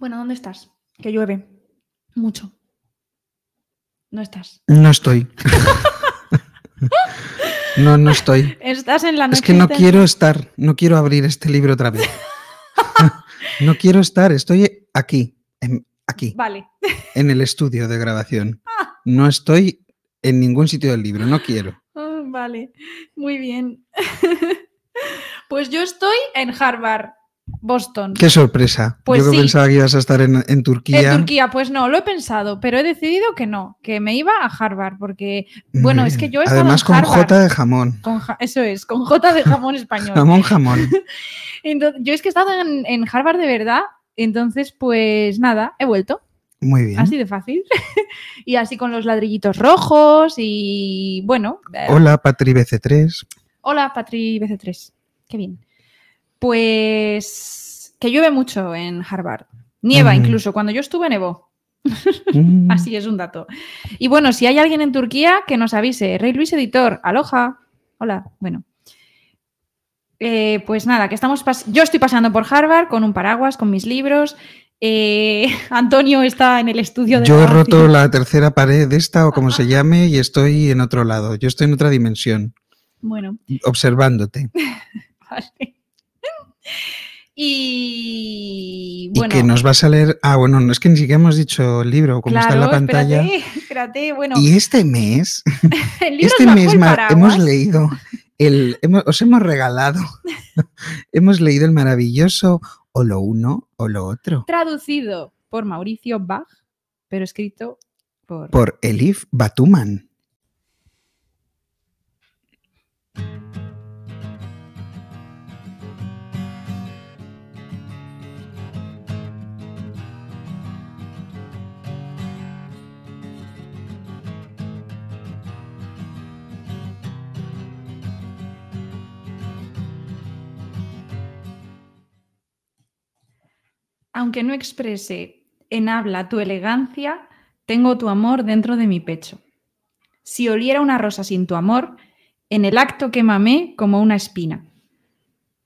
Bueno, ¿dónde estás? Que llueve. Mucho. No estás. No estoy. no, no estoy. Estás en la noche. Es que no quiero estar, no quiero abrir este libro otra vez. no quiero estar, estoy aquí, en- aquí, Vale. en el estudio de grabación. No estoy en ningún sitio del libro, no quiero. Ah, vale. Muy bien. pues yo estoy en Harvard, Boston. Qué sorpresa. Pues Yo que sí. pensaba que ibas a estar en, en Turquía. En Turquía, pues no, lo he pensado, pero he decidido que no, que me iba a Harvard, porque bueno, es que yo he estado Además en con Harvard. J de jamón. con ja- eso es, con J de jamón español. Jamón, jamón. Entonces, yo es que he estado en, en Harvard de verdad, entonces pues nada, he vuelto, Muy bien. así de fácil. y así con los ladrillitos rojos y bueno. eh, Hola, Patri BC3. Hola, Patri BC3. Qué bien. Pues que llueve mucho en Harvard. Nieva Mm. incluso. Cuando yo estuve nevó. Mm, Así es un dato. Y bueno, si hay alguien en Turquía, que nos avise. Rey Luis Editor, aloja. Hola, bueno. Eh, pues nada, que estamos yo estoy pasando por Harvard con un paraguas, con mis libros. Eh, Antonio está en el estudio de Yo he roto la tercera pared de esta o como se llame y estoy en otro lado. Yo estoy en otra dimensión, Bueno, observándote. vale. Y Y bueno, que nos vas a leer. Ah, bueno, no es que ni siquiera hemos dicho el libro, como está en la pantalla. Espérate, espérate, bueno, Y este mes, el libro este mes hemos leído, el, hemos- os hemos regalado, hemos leído el maravilloso o lo uno o lo otro traducido por Mauricio Bach, pero escrito por... por Elif Batuman. Aunque no exprese en habla tu elegancia, tengo tu amor dentro de mi pecho. Si oliera una rosa sin tu amor, en el acto quémame como una espina.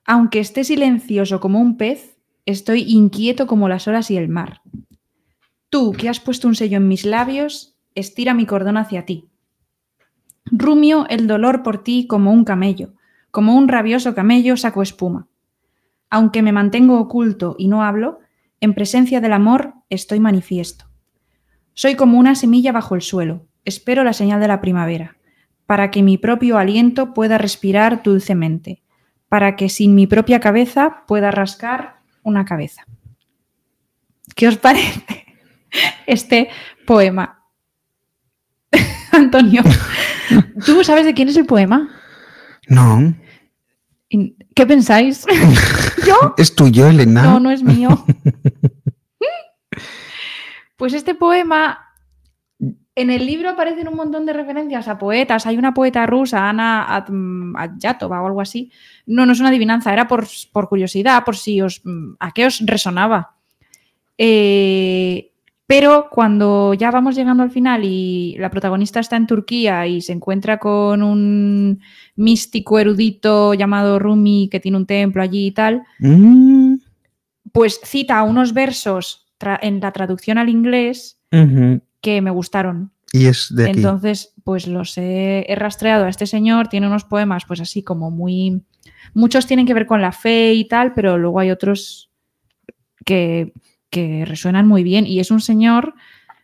Aunque esté silencioso como un pez, estoy inquieto como las olas y el mar. Tú, que has puesto un sello en mis labios, estira mi cordón hacia ti. Rumio el dolor por ti como un camello, como un rabioso camello saco espuma. Aunque me mantengo oculto y no hablo, en presencia del amor estoy manifiesto. Soy como una semilla bajo el suelo, espero la señal de la primavera, para que mi propio aliento pueda respirar dulcemente, para que sin mi propia cabeza pueda rascar una cabeza. ¿Qué os parece este poema? Antonio, ¿tú sabes de quién es el poema? No, ¿Qué pensáis? ¿Yo? es tuyo, Elena. No, no es mío. Pues este poema, en el libro aparecen un montón de referencias a poetas. Hay una poeta rusa, Ana Atm- Adyatova o algo así. No, no es una adivinanza, era por, por curiosidad, por si os... ¿A qué os resonaba? Eh, pero cuando ya vamos llegando al final y la protagonista está en Turquía y se encuentra con un místico erudito llamado Rumi que tiene un templo allí y tal, Mm, pues cita unos versos en la traducción al inglés que me gustaron. Y es de aquí. Entonces, pues los he, he rastreado a este señor, tiene unos poemas pues así como muy... Muchos tienen que ver con la fe y tal, pero luego hay otros que, que resuenan muy bien. Y es un señor,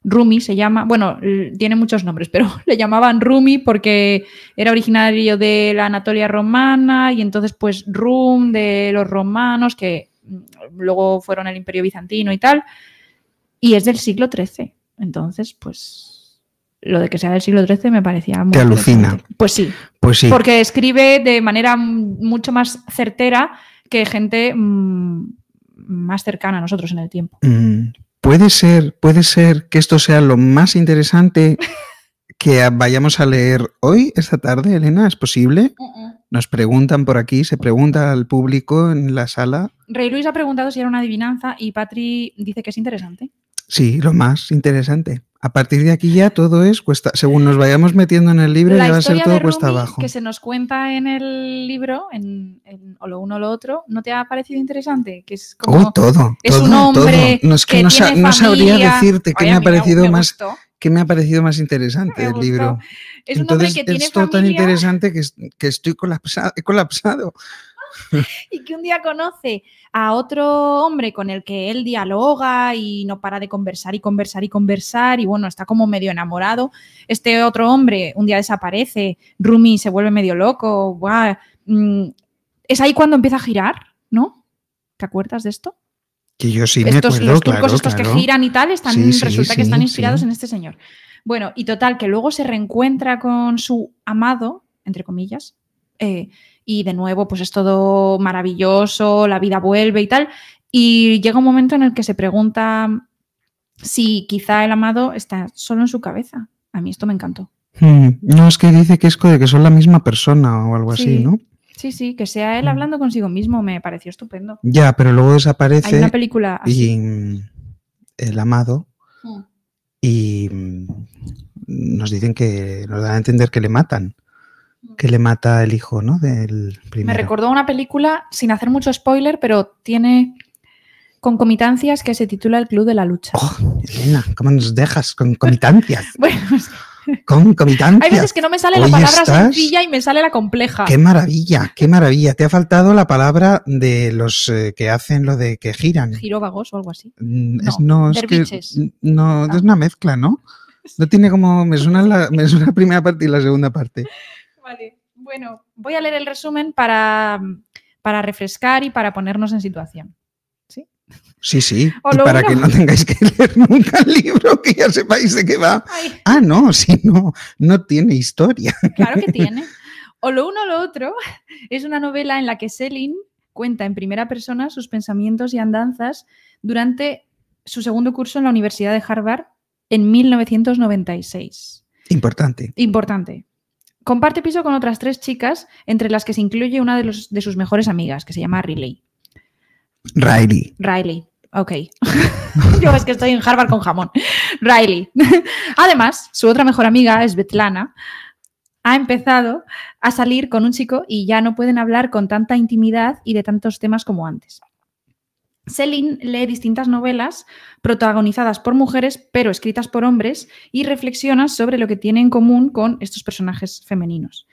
Rumi se llama, bueno, tiene muchos nombres, pero le llamaban Rumi porque era originario de la Anatolia romana y entonces pues Rum de los romanos que mm, luego fueron el imperio bizantino y tal. Y es del siglo XIII. Entonces, pues lo de que sea del siglo XIII me parecía muy Te alucina. Pues sí, Pues sí. porque escribe de manera mucho más certera que gente mm, más cercana a nosotros en el tiempo. Mm, Puede ser, puede ser que esto sea lo más interesante que vayamos a leer hoy, esta tarde, Elena. ¿Es posible? Nos preguntan por aquí, se pregunta al público en la sala. Rey Luis ha preguntado si era una adivinanza y Patri dice que es interesante. Sí, lo más interesante. A partir de aquí ya todo es cuesta. Según nos vayamos metiendo en el libro, La ya va a ser todo de cuesta abajo. que se nos cuenta en el libro, en, en o lo uno o lo otro, ¿no te ha parecido interesante? Que es como... Oh, todo. es todo, un hombre todo. No, es que, que no, sa- tiene no sabría familia. decirte qué me ha parecido me más, qué me ha parecido más interesante del libro. Es un Entonces hombre que tiene es todo tan familia interesante que, que estoy colapsado. He colapsado. y que un día conoce a otro hombre con el que él dialoga y no para de conversar y conversar y conversar y bueno, está como medio enamorado. Este otro hombre un día desaparece, Rumi se vuelve medio loco, ¡buah! Mm, es ahí cuando empieza a girar, ¿no? ¿Te acuerdas de esto? Que yo sí me estos, acuerdo, los turcos claro, estos claro. que giran y tal, están, Sí, sí, resulta que están inspirados en este señor. Bueno, y total, que luego se reencuentra con su amado, entre comillas, eh, y de nuevo, pues es todo maravilloso, la vida vuelve y tal. Y llega un momento en el que se pregunta si quizá el amado está solo en su cabeza. A mí esto me encantó. Hmm, No, es que dice que es que son la misma persona o algo así, Sí. ¿no? Sí, sí, que sea él Mm. hablando consigo mismo me pareció estupendo. Ya, pero luego Hay desaparece una película así. y mm, el amado Mm. y mm, nos dicen que nos dan a entender que le matan, que le mata el hijo, ¿no? Del Me primero. recordó a una película, sin hacer mucho spoiler, pero tiene concomitancias que se titula El Club de la Lucha. Oh, Elena, ¿cómo nos dejas? Concomitancias. Bueno, Concomitancias. hay veces que no me sale la palabra estás- sencilla y me sale la compleja. Qué maravilla, qué maravilla. Te ha faltado la palabra de los eh, que hacen lo de que giran. Giróvagos o algo así. Mm, Es, No, es que no, Ah. es una mezcla, ¿no? No tiene como, me suena la, me suena la primera parte y la segunda parte. Vale, bueno, voy a leer el resumen para, para refrescar y para ponernos en situación. Sí, sí. Y lo para uno- que no tengáis que leer nunca el libro, que ya sepáis de qué va. Ay, Ah, no, sí, no, no tiene historia. claro que tiene. O lo uno o lo otro es una novela en la que Selin cuenta en primera persona sus pensamientos y andanzas durante su segundo curso en la Universidad de Harvard en 1996. Importante. Importante. Comparte piso con otras tres chicas, entre las que se incluye una de, los- de sus mejores amigas, que se llama Riley. Riley. Riley. Ok. Yo es que estoy en Harvard con jamón. Riley. Además, su otra mejor amiga, Svetlana, ha empezado a salir con un chico y ya no pueden hablar con tanta intimidad y de tantos temas como antes. Selin lee distintas novelas protagonizadas por mujeres, pero escritas por hombres, y reflexiona sobre lo que tiene en común con estos personajes femeninos.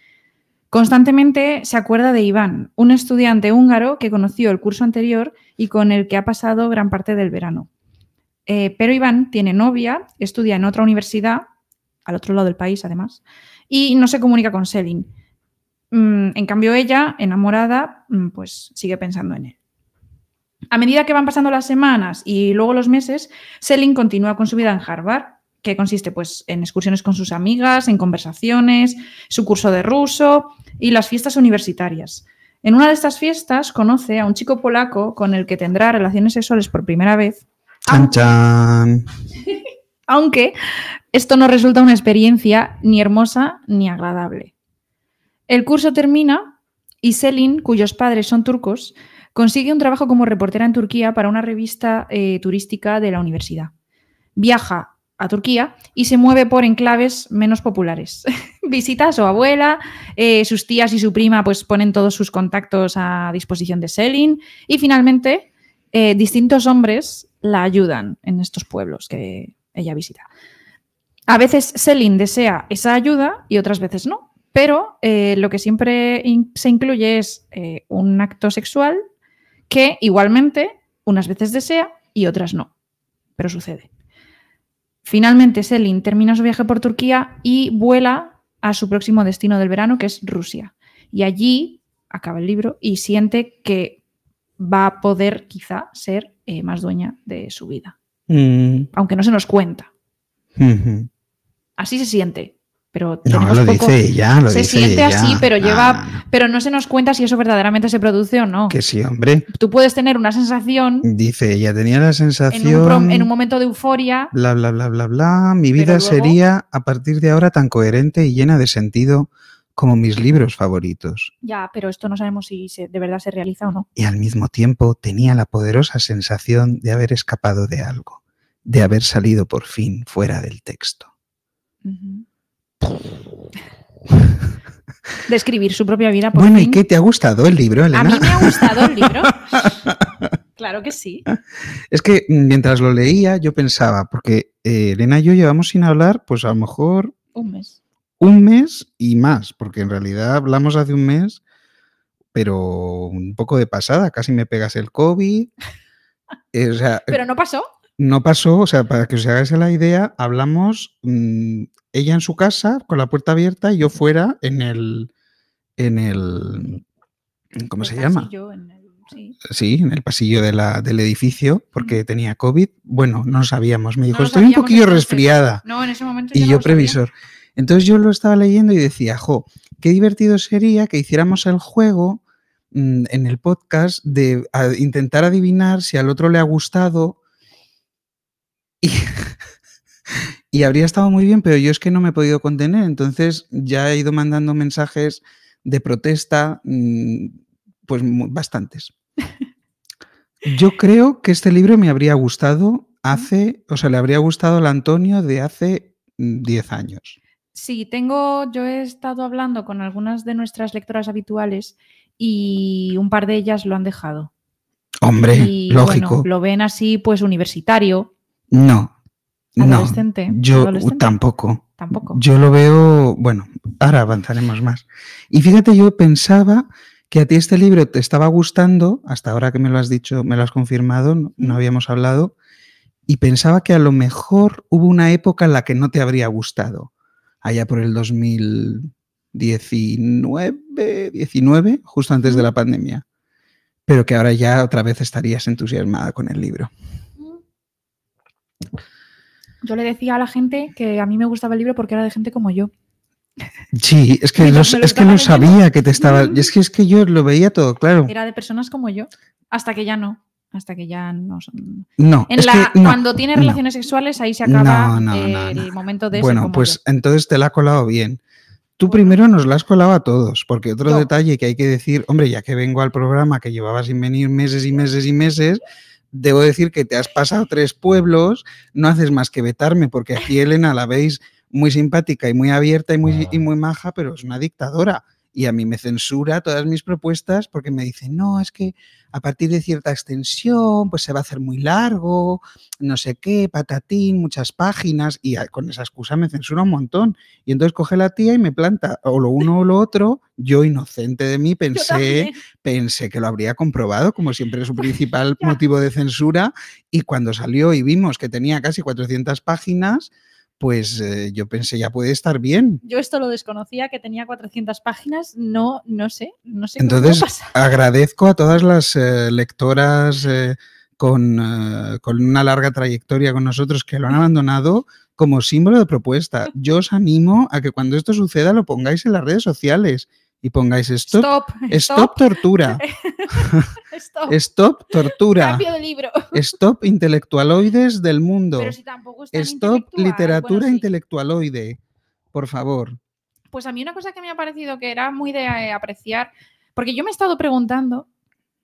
Constantemente se acuerda de Iván, un estudiante húngaro que conoció el curso anterior y con el que ha pasado gran parte del verano. Eh, pero Iván tiene novia, estudia en otra universidad, al otro lado del país además, y no se comunica con Selin. Mm, en cambio, ella, enamorada, mm, pues sigue pensando en él. A medida que van pasando las semanas y luego los meses, Selin continúa con su vida en Harvard, que consiste pues, en excursiones con sus amigas, en conversaciones, su curso de ruso y las fiestas universitarias. En una de estas fiestas conoce a un chico polaco con el que tendrá relaciones sexuales por primera vez, Chan, chan. aunque esto no resulta una experiencia ni hermosa ni agradable. El curso termina y Selin, cuyos padres son turcos, consigue un trabajo como reportera en Turquía para una revista eh, turística de la universidad. Viaja a Turquía y se mueve por enclaves menos populares. Visita a su abuela, eh, sus tías y su prima pues ponen todos sus contactos a disposición de Selin y finalmente eh, distintos hombres la ayudan en estos pueblos que ella visita. A veces Selin desea esa ayuda y otras veces no, pero lo que siempre se incluye es un acto sexual que igualmente unas veces desea y otras no, pero sucede. Finalmente Selin termina su viaje por Turquía y vuela a su próximo destino del verano, que es Rusia. Y allí acaba el libro y siente que va a poder quizá ser eh, más dueña de su vida, Mm, aunque no se nos cuenta. Así se siente, pero No, lo poco- dice ella, lo se dice siente ella. así, pero lleva- Ah, pero no se nos cuenta si eso verdaderamente se produce o no. que sí, hombre. Tú puedes tener una sensación Dice, ella tenía la en un, sensación... en un momento de euforia. bla, bla, bla, bla, bla. Mi vida luego- sería a partir de ahora tan coherente y llena de sentido como mis libros favoritos. Ya, pero esto no sabemos si se- de verdad se realiza o no. Y al mismo tiempo tenía la poderosa sensación de haber escapado de algo. de haber salido por fin fuera del texto. De escribir su propia vida. Por bueno, ¿y qué te ha gustado el libro, A Elena? mí me ha gustado el libro. Claro que sí. Es que mientras lo leía yo pensaba, porque eh, Elena y yo llevamos sin hablar, pues a lo mejor Un mes. un mes y más, porque en realidad hablamos hace un mes, pero un poco de pasada, casi me pegas el COVID. Eh, o sea, Pero no pasó. No pasó, o sea, para que os hagáis la idea, hablamos mm, ella en su casa con la puerta abierta y yo fuera en el, en el, ¿cómo El se llama? en el- sí. Sí, en el pasillo de la, del edificio, porque tenía COVID. Bueno, no lo sabíamos. Me dijo, estoy un poquillo resfriada. No, en ese momento Y yo sabía. previsor. Entonces yo lo estaba leyendo y decía, jo, qué divertido sería que hiciéramos el juego mm, en el podcast de intentar adivinar si al otro le ha gustado. Y, y habría estado muy bien, pero yo es que no me he podido contener. Entonces ya he ido mandando mensajes de protesta, mm, pues bastantes. Yo creo que este libro me habría gustado hace, o sea, le habría gustado al Antonio de hace mm, 10 años. Sí, tengo, yo he estado hablando con algunas de nuestras lectoras habituales y un par de ellas lo han dejado. Hombre, Y lógico. bueno, lo ven así, pues universitario, No, no, adolescente. yo adolescente, tampoco. Tampoco. Yo lo veo, bueno, ahora avanzaremos más. Y fíjate, yo pensaba que a ti este libro te estaba gustando, hasta ahora que me lo has dicho, me lo has confirmado, no, no habíamos hablado, y pensaba que a lo mejor hubo una época en la que no te habría gustado, allá por el 2019, 19, justo antes de la pandemia, pero que ahora ya otra vez estarías entusiasmada con el libro. Yo le decía a la gente que a mí me gustaba el libro porque era de gente como yo. Sí, es que, es leyendo. sabía que te estaba. y Es que es que yo lo veía todo, claro. Era de personas como yo. Hasta que ya no. Hasta que ya no son. No, En es la, que no. cuando tiene no. relaciones sexuales, ahí se acaba No, no, no, el no. momento de Bueno, pues yo. entonces te la ha colado bien. Tú primero nos la has colado a todos, porque otro detalle que hay que decir, hombre, ya que vengo al programa que llevaba sin venir meses y meses y meses, debo decir que te has pasado tres pueblos, no haces más que vetarme, porque aquí Elena la veis muy simpática y muy abierta y muy, y muy maja, pero es una dictadora. Y a mí me censura todas mis propuestas porque me dice, no, es que a partir de cierta extensión, pues se va a hacer muy largo, no sé qué, patatín, muchas páginas, y con esa excusa me censura un montón. Y entonces coge la tía y me planta o lo uno o lo otro. Yo, inocente de mí, pensé, pensé que lo habría comprobado, como siempre es su principal motivo de censura. Y cuando salió y vimos que tenía casi 400 páginas, pues eh, yo pensé, ya puede estar bien. Yo esto lo desconocía, que tenía 400 páginas. No, no sé. No sé cómo Entonces, pasa. agradezco a todas las eh, lectoras eh, con, con una larga trayectoria con nosotros que lo han abandonado como símbolo de propuesta. Yo os animo a que cuando esto suceda lo pongáis en las redes sociales y pongáis stop, Stop. stop, tortura, Stop. stop tortura, Cambio de libro. stop intelectualoides del mundo, Pero si tampoco es tan stop intelectual. literatura Bueno, sí. intelectualoide, por favor. Pues a mí una cosa que me ha parecido que era muy de eh, apreciar, porque yo me he estado preguntando,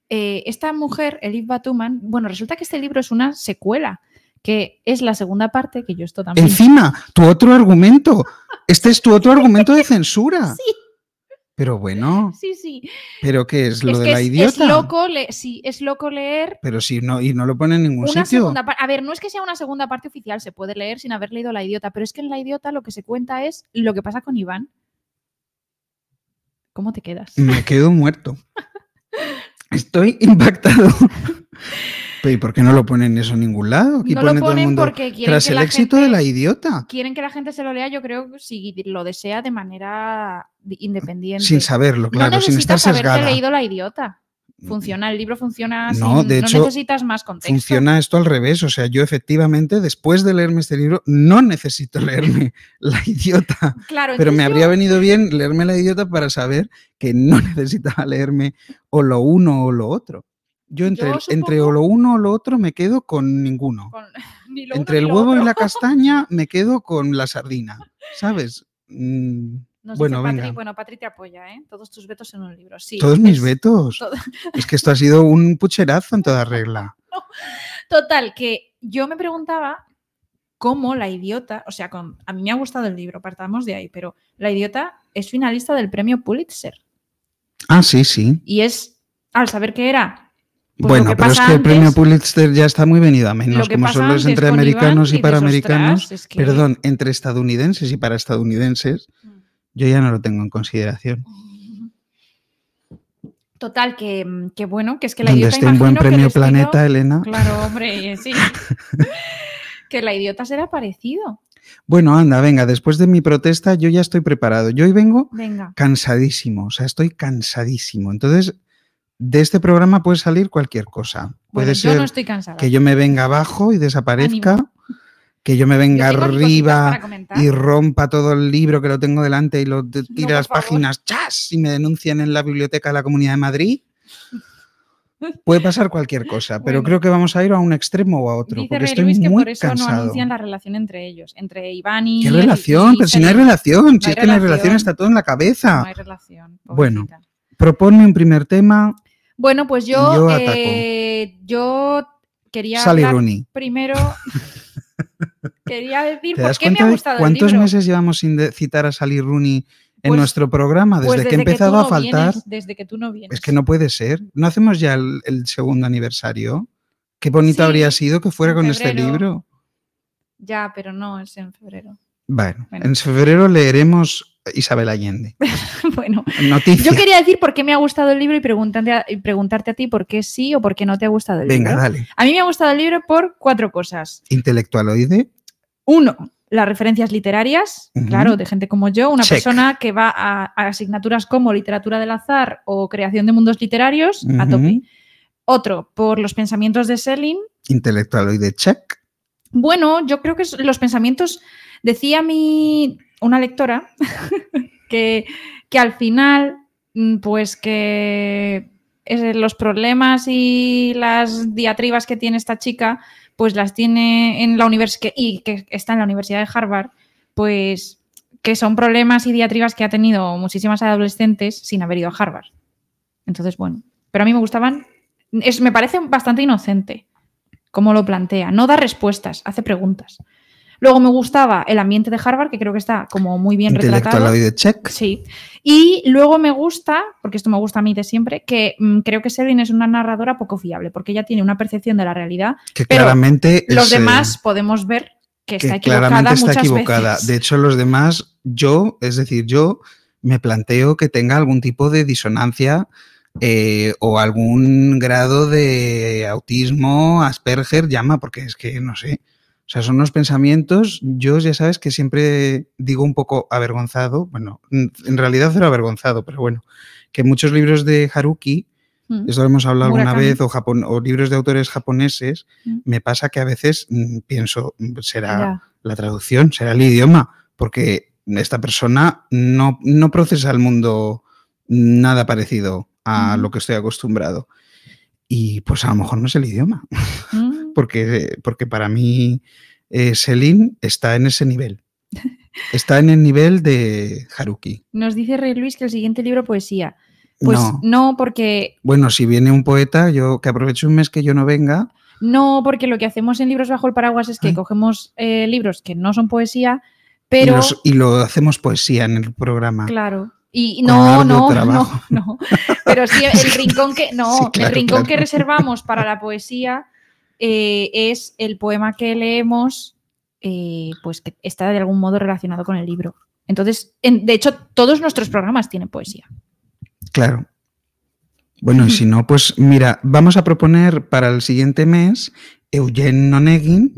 eh, esta mujer, Elif Batuman, bueno, resulta que este libro es una secuela, que es la segunda parte, que yo esto también... Encima, tu otro argumento. Este es tu otro argumento de censura. Sí. Pero bueno, Sí, sí. ¿pero qué es? ¿Lo es de que la es, idiota? es loco, le- sí, es loco leer Pero si no, y no lo pone en ningún una sitio. A ver, no es que sea una segunda parte oficial, se puede leer sin haber leído La Idiota, pero es que en La Idiota lo que se cuenta es lo que pasa con Iván. ¿Cómo te quedas? Me quedo muerto. Estoy impactado. ¿y por qué no lo ponen eso en ningún lado? Aquí no pone lo todo el ponen mundo. porque quieren Tras que el la éxito gente... de la idiota. quieren que la gente se lo lea, yo creo que si lo desea de manera di- independiente. Sin saberlo, claro, no sin estar sesgada. leído la idiota. Funciona, el libro funciona No, sin- de no hecho, necesitas más contexto. Funciona esto al revés. O sea, yo efectivamente, después de leerme este libro, no necesito leerme la idiota. Claro, Pero me habría venido bien leerme la idiota para saber que no necesitaba leerme o lo uno o lo otro. Yo entre, Yo entre o lo uno o lo otro me quedo con ninguno. con- ni lo uno Entre el huevo y la castaña me quedo con la sardina, ¿sabes? Mm, Nos bueno, dice Patri- venga. bueno, Patri te apoya, ¿eh? Todos tus vetos en un libro. Sí, Todos mis es- vetos. todo- Es que esto ha sido un pucherazo en toda regla. Total, que yo me preguntaba cómo la idiota, o sea, con, a mí me ha gustado el libro, partamos de ahí, pero la idiota es finalista del premio Pulitzer. Ah, sí, sí. Y es, al saber que era... pues, bueno, pero es que el premio Pulitzer ya está muy venido a menos, que como solo es entre americanos y para dices, americanos. "Ostras, es que- Perdón, entre estadounidenses y para estadounidenses, yo ya no lo tengo en consideración. Total, que, que bueno, que es que la Donde idiota esté un buen premio Planeta, Elena. Claro, hombre, sí. que la idiota será parecido. Bueno, anda, venga, después de mi protesta yo ya estoy preparado. Yo hoy vengo Venga. cansadísimo, o sea, estoy cansadísimo. Entonces, de este programa puede salir cualquier cosa. Puede Bueno, ser yo no estoy cansada. que yo me venga abajo y desaparezca, que yo me venga arriba y rompa todo el libro que lo tengo delante y lo de- tire por las favor. páginas, ¡chas! y me denuncian en la biblioteca de la Comunidad de Madrid. Puede pasar cualquier cosa, pero Bueno. creo que vamos a ir a un extremo o a otro, Dice porque Rey estoy Luis que muy por eso no cansado. anuncian la relación entre ellos, entre Iván y. ¿Qué relación? y Pero si no hay relación, si hay es que no hay relación, relación. está todo en la cabeza. No hay relación. Bueno. Proponme un primer tema, Bueno, pues yo, yo eh, yo quería Sally Rooney. primero. quería decir ¿Te por qué me ha gustado el cuántos libro. meses llevamos sin citar a Sally Rooney en Pues- nuestro programa? Desde, Pues que he tú empezado a no faltar. vienes, desde que tú no vienes. Es que no puede ser. ¿No hacemos ya el, el segundo aniversario? Qué bonito Sí, habría sido que fuera con este libro. Ya, pero no, es en febrero. Bueno, Bueno. en febrero leeremos Isabel Allende. bueno, Noticia. yo quería decir por qué me ha gustado el libro y, preguntarte a- y preguntarte a ti por qué sí o por qué no te ha gustado el Venga, libro. dale. A mí me ha gustado el libro por cuatro cosas. Intelectualoide. Uno, las referencias literarias, claro, de gente como yo, una Check. persona que va a, a asignaturas como literatura del azar o creación de mundos literarios, a tope. Otro, por los pensamientos de Selin. Intelectualoide check. Bueno, yo creo que los pensamientos, decía mi, una lectora, que, que al final, mm, pues que eh, los problemas y las diatribas que tiene esta chica, pues las tiene en la universidad y que está en la Universidad de Harvard, pues que son problemas y diatribas que ha tenido muchísimas adolescentes sin haber ido a Harvard. Entonces, bueno, pero a mí me gustaban, es, me parece bastante inocente cómo lo plantea, no da respuestas, hace preguntas. Luego me gustaba el ambiente de Harvard, que creo que está como muy bien retratado. Intelectualoide check. Sí. Y luego me gusta, porque esto me gusta a mí de siempre, que mm, creo que Selin es una narradora poco fiable, porque ella tiene una percepción de la realidad. Que Pero claramente Los es, eh, demás podemos ver que está equivocada claramente está muchas equivocada. veces. De hecho, los demás, yo, es decir, yo me planteo que tenga algún tipo de disonancia eh, o algún grado de autismo, Asperger, llama, porque es que no sé. O sea, son unos pensamientos, yo ya sabes que siempre digo un poco avergonzado, bueno, en realidad cero avergonzado, pero bueno, que muchos libros de Haruki, Mm. eso lo hemos hablado alguna Murakami. vez, o, libros de autores japoneses, Mm. me pasa que a veces mm, pienso, mm, será Ya. la traducción, será el idioma, porque esta persona no, no procesa el mundo nada parecido a Ujú. lo que estoy acostumbrado. Y pues a lo mejor no es el idioma, Mm. Porque, porque para mí eh, Selin está en ese nivel. Está en el nivel de Haruki. Nos dice Rey Luis que el siguiente libro poesía. Pues no. no, porque Bueno, si viene un poeta, yo que aproveche un mes que yo no venga, no, porque lo que hacemos en Libros bajo el paraguas es que Ay. cogemos eh, libros que no son poesía, y, pero los- y lo hacemos poesía en el programa. Claro. Y no, no, no, no. Pero sí, el rincón que. No, Sí, claro, el rincón claro. que reservamos para la poesía eh, es el poema que leemos, eh, pues que está de algún modo relacionado con el libro. Entonces, en- de hecho, todos nuestros programas tienen poesía. Claro. Bueno, y si no, pues mira, vamos a proponer para el siguiente mes Eugene Onegin,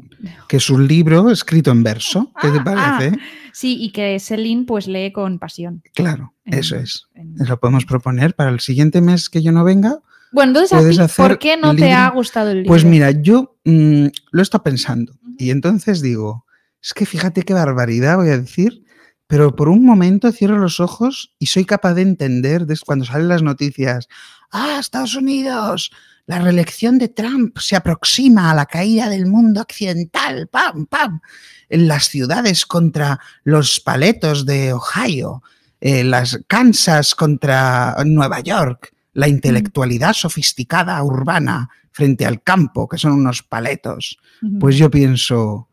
que es un libro escrito en verso. ¿Qué te Ah, parece? Sí, y que Celine pues lee con pasión. Claro, en- eso es. en- Lo podemos proponer para el siguiente mes que yo no venga. Bueno, entonces, ¿a puedes ti hacer ¿por qué no te ha gustado el libro? Pues mira, yo mm, lo he estado pensando y entonces digo, es que fíjate qué barbaridad voy a decir, pero por un momento cierro los ojos y soy capaz de entender des- cuando salen las noticias, ah, Estados Unidos, la reelección de Trump se aproxima a la caída del mundo occidental, pam, pam, en las ciudades contra los paletos de Ohio, eh, las Kansas contra Nueva York, la intelectualidad sofisticada urbana frente al campo, que son unos paletos. Pues yo pienso,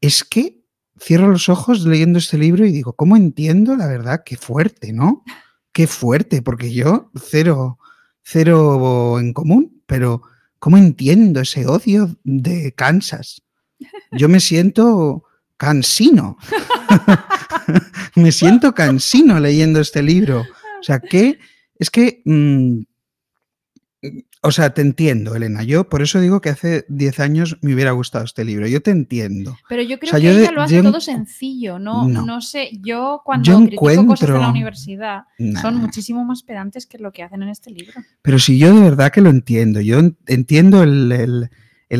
es que cierro los ojos leyendo este libro y digo, ¿cómo entiendo la verdad? Qué fuerte, ¿no? Qué fuerte, porque yo cero, cero en común, pero ¿cómo entiendo ese odio de Kansas? Yo me siento cansino. me siento cansino leyendo este libro. O sea, que es que mm, o sea, te entiendo, Elena. Yo por eso digo que hace 10 años me hubiera gustado este libro. Yo te entiendo. Pero yo creo que ella lo hace todo sencillo. No, no, sé, yo cuando yo critico encuentro... cosas de la universidad son muchísimo más pedantes que lo que hacen en este libro. Pero si yo de verdad que lo entiendo. Yo entiendo el,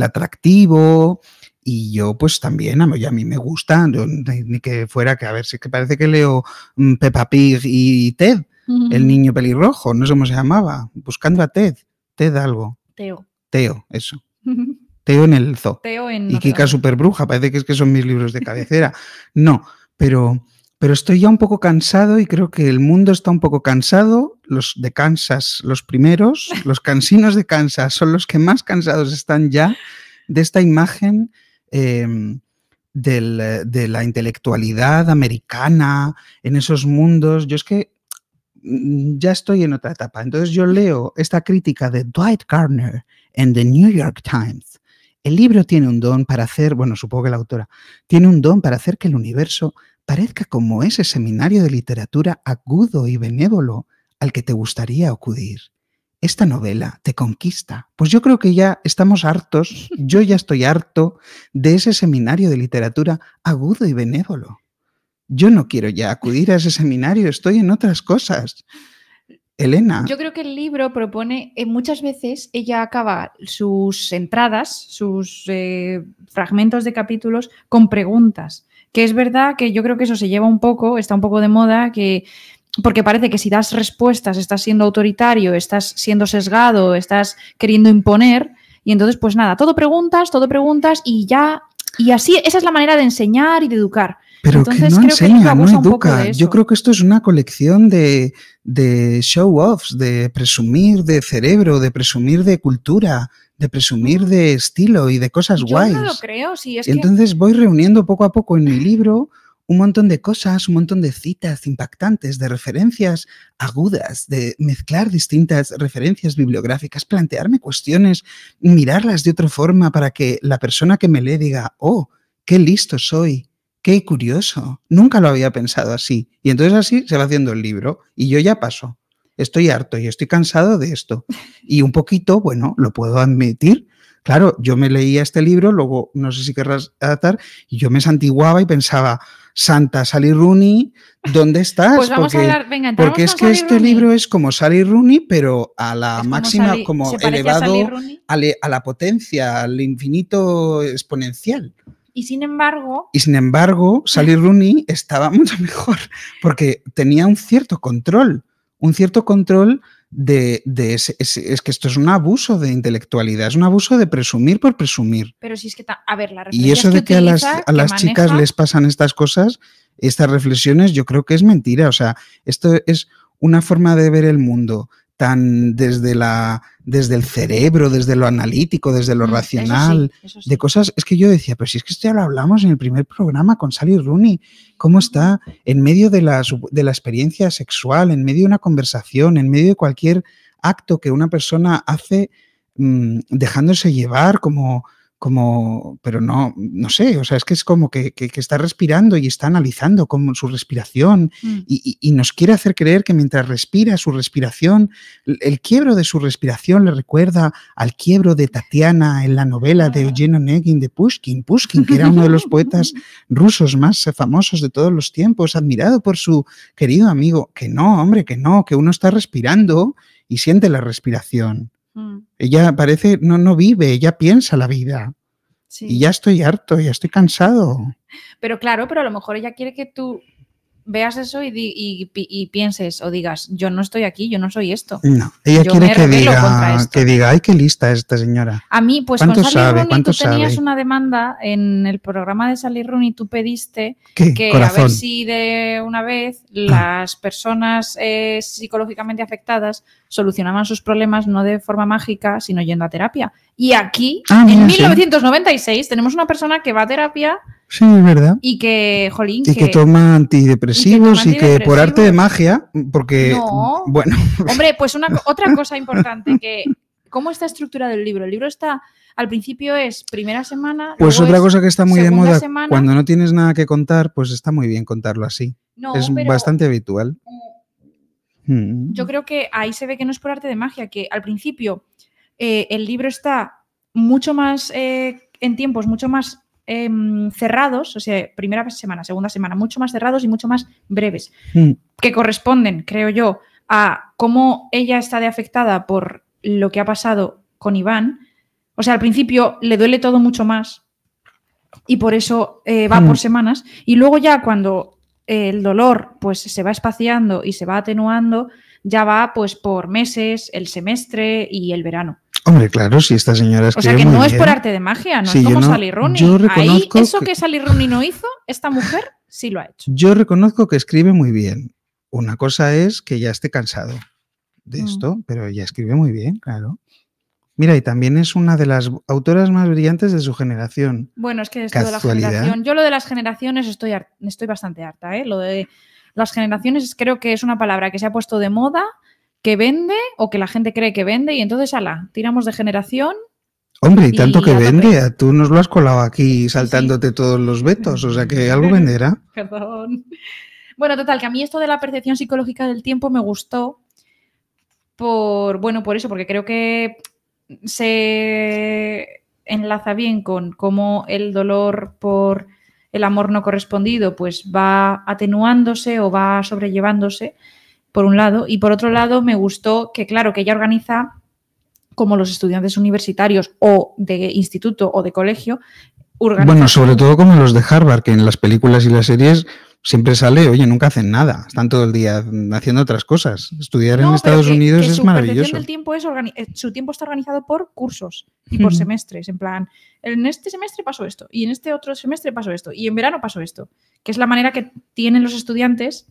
atractivo, y yo, pues también, a mí me gusta, ni que fuera que, a ver, si que parece que leo mm, Peppa Pig y Ted, el niño pelirrojo, no sé cómo se llamaba, buscando a Ted. Ted algo. Teo. Teo, eso. Teo en el zoo. Teo en y Kika Superbruja, parece que es que son mis libros de cabecera. No, pero, pero estoy ya un poco cansado y creo que el mundo está un poco cansado. Los de Kansas, los primeros, los cansinos de Kansas son los que más cansados están ya de esta imagen em, de la intelectualidad americana en esos mundos. Yo es que ya estoy en otra etapa. Entonces yo leo esta crítica de Dwight Garner en The New York Times. El libro tiene un don para hacer, bueno, supongo que la autora, tiene un don para hacer que el universo parezca como ese seminario de literatura agudo y benévolo al que te gustaría acudir. Esta novela te conquista. Pues yo creo que ya estamos hartos, yo ya estoy harto de ese seminario de literatura agudo y benévolo yo no quiero ya acudir a ese seminario, estoy en otras cosas. Elena. Yo creo que el libro propone, eh, muchas veces ella acaba sus entradas, sus eh, fragmentos de capítulos con preguntas, que es verdad que yo creo que eso se lleva un poco, está un poco de moda, que porque parece que si das respuestas estás siendo autoritario, estás siendo sesgado, estás queriendo imponer, y entonces pues nada, todo preguntas, todo pregunas y ya, y así, esa es la manera de enseñar y de educar. Pero que no enseña, no educa. Yo creo que esto es una colección de, show-offs, de presumir de cerebro, de presumir de cultura, de presumir de estilo y de cosas Yo guays. No lo creo, sí, es y entonces voy reuniendo poco a poco en mi libro un montón de cosas, un montón de citas impactantes, de referencias agudas, de mezclar distintas referencias bibliográficas, plantearme cuestiones, mirarlas de otra forma para que la persona que me lee diga, oh, qué listo soy, Qué curioso, nunca lo había pensado así. Y entonces así se va haciendo el libro y yo ya paso. Estoy harto y estoy cansado de esto. Y un poquito, bueno, lo puedo admitir. Claro, yo me leía este libro, luego no sé si querrás adaptar, y yo me santiguaba y pensaba, Santa Sally Rooney, ¿dónde estás? Pues vamos porque, a hablar, venga, porque es que este libro es como Sally Rooney, pero a la máxima, como, elevado a, a, la potencia, al infinito exponencial. Y sin embargo. Y sin embargo, Sally Rooney estaba mucho mejor porque tenía un cierto control, un cierto control de, ese, es que esto es un abuso de intelectualidad, es un abuso de presumir por presumir. Pero si es que, a ver, la Y eso de que, a las, a las chicas les pasan estas cosas, estas reflexiones, yo creo que es mentira. O sea, esto es una forma de ver el mundo tan desde la desde el cerebro, desde lo analítico, desde lo mm, racional, de cosas. Es que yo decía, pero si es que esto ya lo hablamos en el primer programa con Sally Rooney, cómo está en medio de la, de la experiencia sexual, en medio de una conversación, en medio de cualquier acto que una persona hace mm, dejándose llevar como como, pero no, no sé, o sea, es que es como que, está respirando y está analizando como su respiración mm. y, nos quiere hacer creer que mientras respira su respiración, el quiebro de su respiración le recuerda al quiebro de Tatiana en la novela de Eugene Onegin de Pushkin, Pushkin, que era uno de los poetas rusos más famosos de todos los tiempos, admirado por su querido amigo, que no, hombre, que no, que uno está respirando y siente la respiración. Mm. Ella parece, no, no vive, ella piensa la vida. Y ya estoy harto, ya estoy cansado. Pero claro, pero a lo mejor ella quiere que tú veas eso y, pienses o digas, yo no estoy aquí, yo no soy esto. No, ella quiere que diga, que diga, ay, qué lista es esta señora. A mí, pues con Sally Rooney tú tenías una demanda en el programa de Sally Rooney, tú pediste que a ver si de una vez ah. las personas eh, psicológicamente afectadas solucionaban sus problemas no de forma mágica, sino yendo a terapia. Y aquí, ah, en 1996, tenemos una persona que va a terapia Sí, es verdad. Y que, jolín, Y que toma antidepresivos y que, antidepresivos. por arte de magia, porque, No. bueno, Hombre, pues una, otra cosa importante, que ¿cómo está estructurado el libro? El libro está, al principio es primera semana. pues luego otra cosa que está muy de moda, semana. cuando no tienes nada que contar, pues está muy bien contarlo así. No, es pero, bastante habitual. mm, Mm. Yo creo que ahí se ve que no es por arte de magia, que al principio eh, el libro está mucho más, eh, en tiempos mucho más em, cerrados, o sea, primera semana, segunda semana, mucho más cerrados y mucho más breves, Mm. que corresponden, creo yo, a cómo ella está de afectada por lo que ha pasado con Iván. O sea, al principio le duele todo mucho más y por eso eh, va Mm. por semanas. Y luego ya cuando el dolor pues se va espaciando y se va atenuando, ya va pues por meses, el semestre y el verano. Hombre, claro, si esta señora O escribe sea que no es por arte de magia, no Sí, es como no- Sally Rooney. yo Ahí, eso que- que Sally Rooney no hizo, esta mujer sí lo ha hecho. Yo reconozco que escribe muy bien. Una cosa es que ya esté cansado de Mm. esto, pero ella escribe muy bien, claro. Mira, y también es una de las autoras más brillantes de su generación. Bueno, es que esto de la generación. Yo lo de las generaciones estoy, estoy bastante harta, ¿eh? Lo de las generaciones creo que es una palabra que se ha puesto de moda, que vende o que la gente cree que vende y entonces, ala, tiramos de generación. Hombre, y Y tanto que vende, tú nos lo has colado aquí saltándote todos los vetos, o sea que algo venderá. Perdón. Bueno, total, que a mí esto de la percepción psicológica del tiempo me gustó por, bueno, por eso, porque creo que se enlaza bien con cómo el dolor por el amor no correspondido pues va atenuándose o va sobrellevándose, por un lado, y por otro lado me gustó que, claro, que ella organiza como los estudiantes universitarios o de instituto o de colegio. Bueno, sobre todo como los de Harvard, que en las películas y las series siempre sale, oye, nunca hacen nada, están todo el día haciendo otras cosas. Estudiar en No, Estados que- Unidos que es su maravilloso. del tiempo es eh, su tiempo está organizado por cursos y por semestres. En plan, en este semestre pasó esto y en este otro semestre pasó esto y en verano pasó esto. Que es la manera que tienen los estudiantes,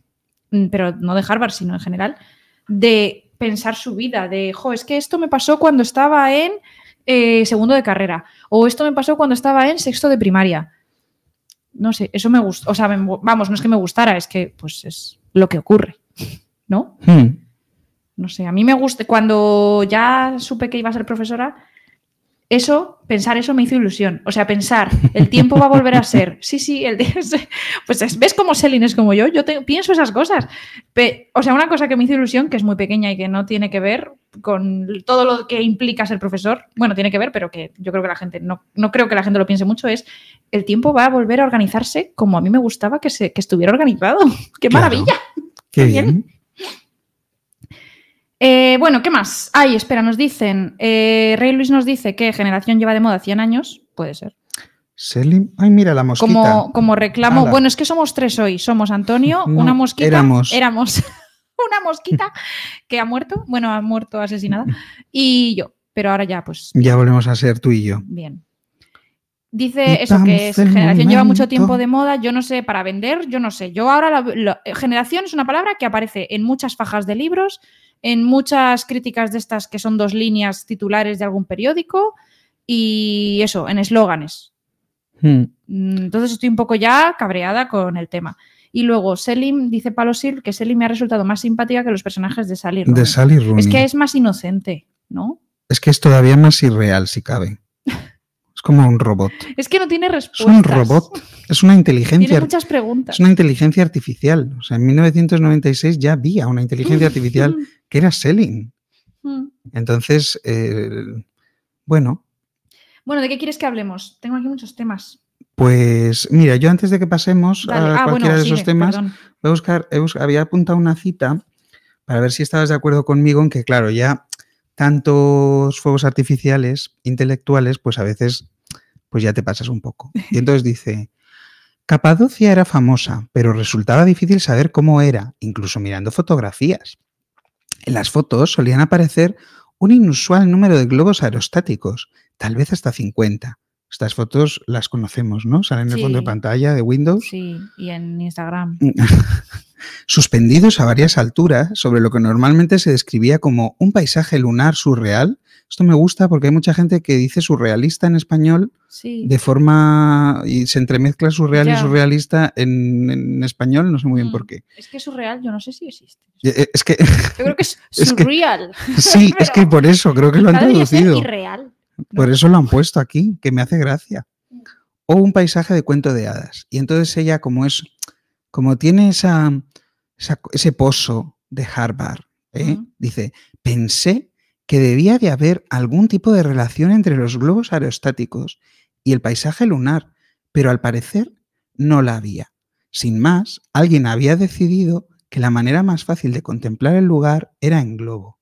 pero no de Harvard, sino en general, de pensar su vida. De, jo, es que esto me pasó cuando estaba en eh, segundo de carrera o esto me pasó cuando estaba en sexto de primaria. No sé, eso me gusta. O sea, me- vamos, no es que me gustara, es que pues es lo que ocurre, ¿no? Hmm. No sé, a mí me gusta, cuando ya supe que iba a ser profesora, eso, pensar eso me hizo ilusión. O sea, pensar, el tiempo va a volver a ser. Sí, sí, el día- pues es- ves cómo Selin es como yo, yo te- pienso esas cosas. Pe- o sea, una cosa que me hizo ilusión, que es muy pequeña y que no tiene que ver con todo lo que implica ser profesor, bueno, tiene que ver, pero que yo creo que la gente, no, no creo que la gente lo piense mucho, es el tiempo va a volver a organizarse como a mí me gustaba que, se, que estuviera organizado. ¡Qué Claro. maravilla! Qué bien. Eh, bueno, ¿qué más? Ay, espera, nos dicen. eh, Rey Luis nos dice que generación lleva de moda 100 años. Puede ser. Selim, ay, mira la mosquita. Como, como reclamo. Ala. Bueno, es que somos tres hoy. Somos Antonio, No, una mosquita. éramos. Éramos. una mosquita que ha muerto. Bueno, ha muerto asesinada. Y yo. Pero ahora ya, pues. Ya volvemos a ser tú y yo. Bien. Dice eso, que es- generación lleva mucho tiempo de moda, yo no sé, para vender, yo no sé. Yo ahora, la- la- generación es una palabra que aparece en muchas fajas de libros, en muchas críticas de estas que son dos líneas titulares de algún periódico y eso, en eslóganes. Hmm. Mm, Entonces estoy un poco ya cabreada con el tema. Y luego Selim, dice Palosil, que Selim me ha resultado más simpática que los personajes de Sally Rooney. De Sally Rooney. Es que es más inocente, ¿no? Es que es todavía más irreal, si cabe. Es como un robot. Es que no tiene Es respuestas. un robot. Es una inteligencia. Tiene muchas preguntas. Es una inteligencia artificial. O sea, en 1996 ya había una inteligencia artificial que era Selling. Mm. Entonces, eh, bueno, Bueno, ¿de qué quieres que hablemos? Tengo aquí muchos temas. pues mira, yo antes de que pasemos Dale. a Ah, cualquiera bueno, de esos temas, perdón. voy a buscar, he había apuntado una cita para ver si estabas de acuerdo conmigo en que, claro, ya tantos fuegos artificiales intelectuales, pues a veces, pues ya te pasas un poco. Y entonces dice, Capadocia era famosa, pero resultaba difícil saber cómo era, incluso mirando fotografías. En las fotos solían aparecer un inusual número de globos aerostáticos, tal vez hasta 50. Estas fotos las conocemos, ¿no? Salen en el fondo de pantalla de Windows. Sí, y en Instagram. suspendidos a varias alturas sobre lo que normalmente se describía como un paisaje lunar surreal esto me gusta porque hay mucha gente que dice surrealista en español Sí. de forma y se entremezcla surreal y Ya. surrealista en, en español, no sé muy bien Mm. por qué. Es que surreal, yo no sé si existe. Eh, eh, Es que Yo creo que es Es que- surreal. sí, es que por eso creo que lo han traducido. irreal. Por eso lo han puesto aquí, que me hace gracia. O un paisaje de cuento de hadas. Y entonces ella, como es, como tiene esa, esa- ese pozo de Harvard, ¿eh? Dice, pensé que debía de haber algún tipo de relación entre los globos aerostáticos y el paisaje lunar, pero al parecer no la había. Sin más, alguien había decidido que la manera más fácil de contemplar el lugar era en globo.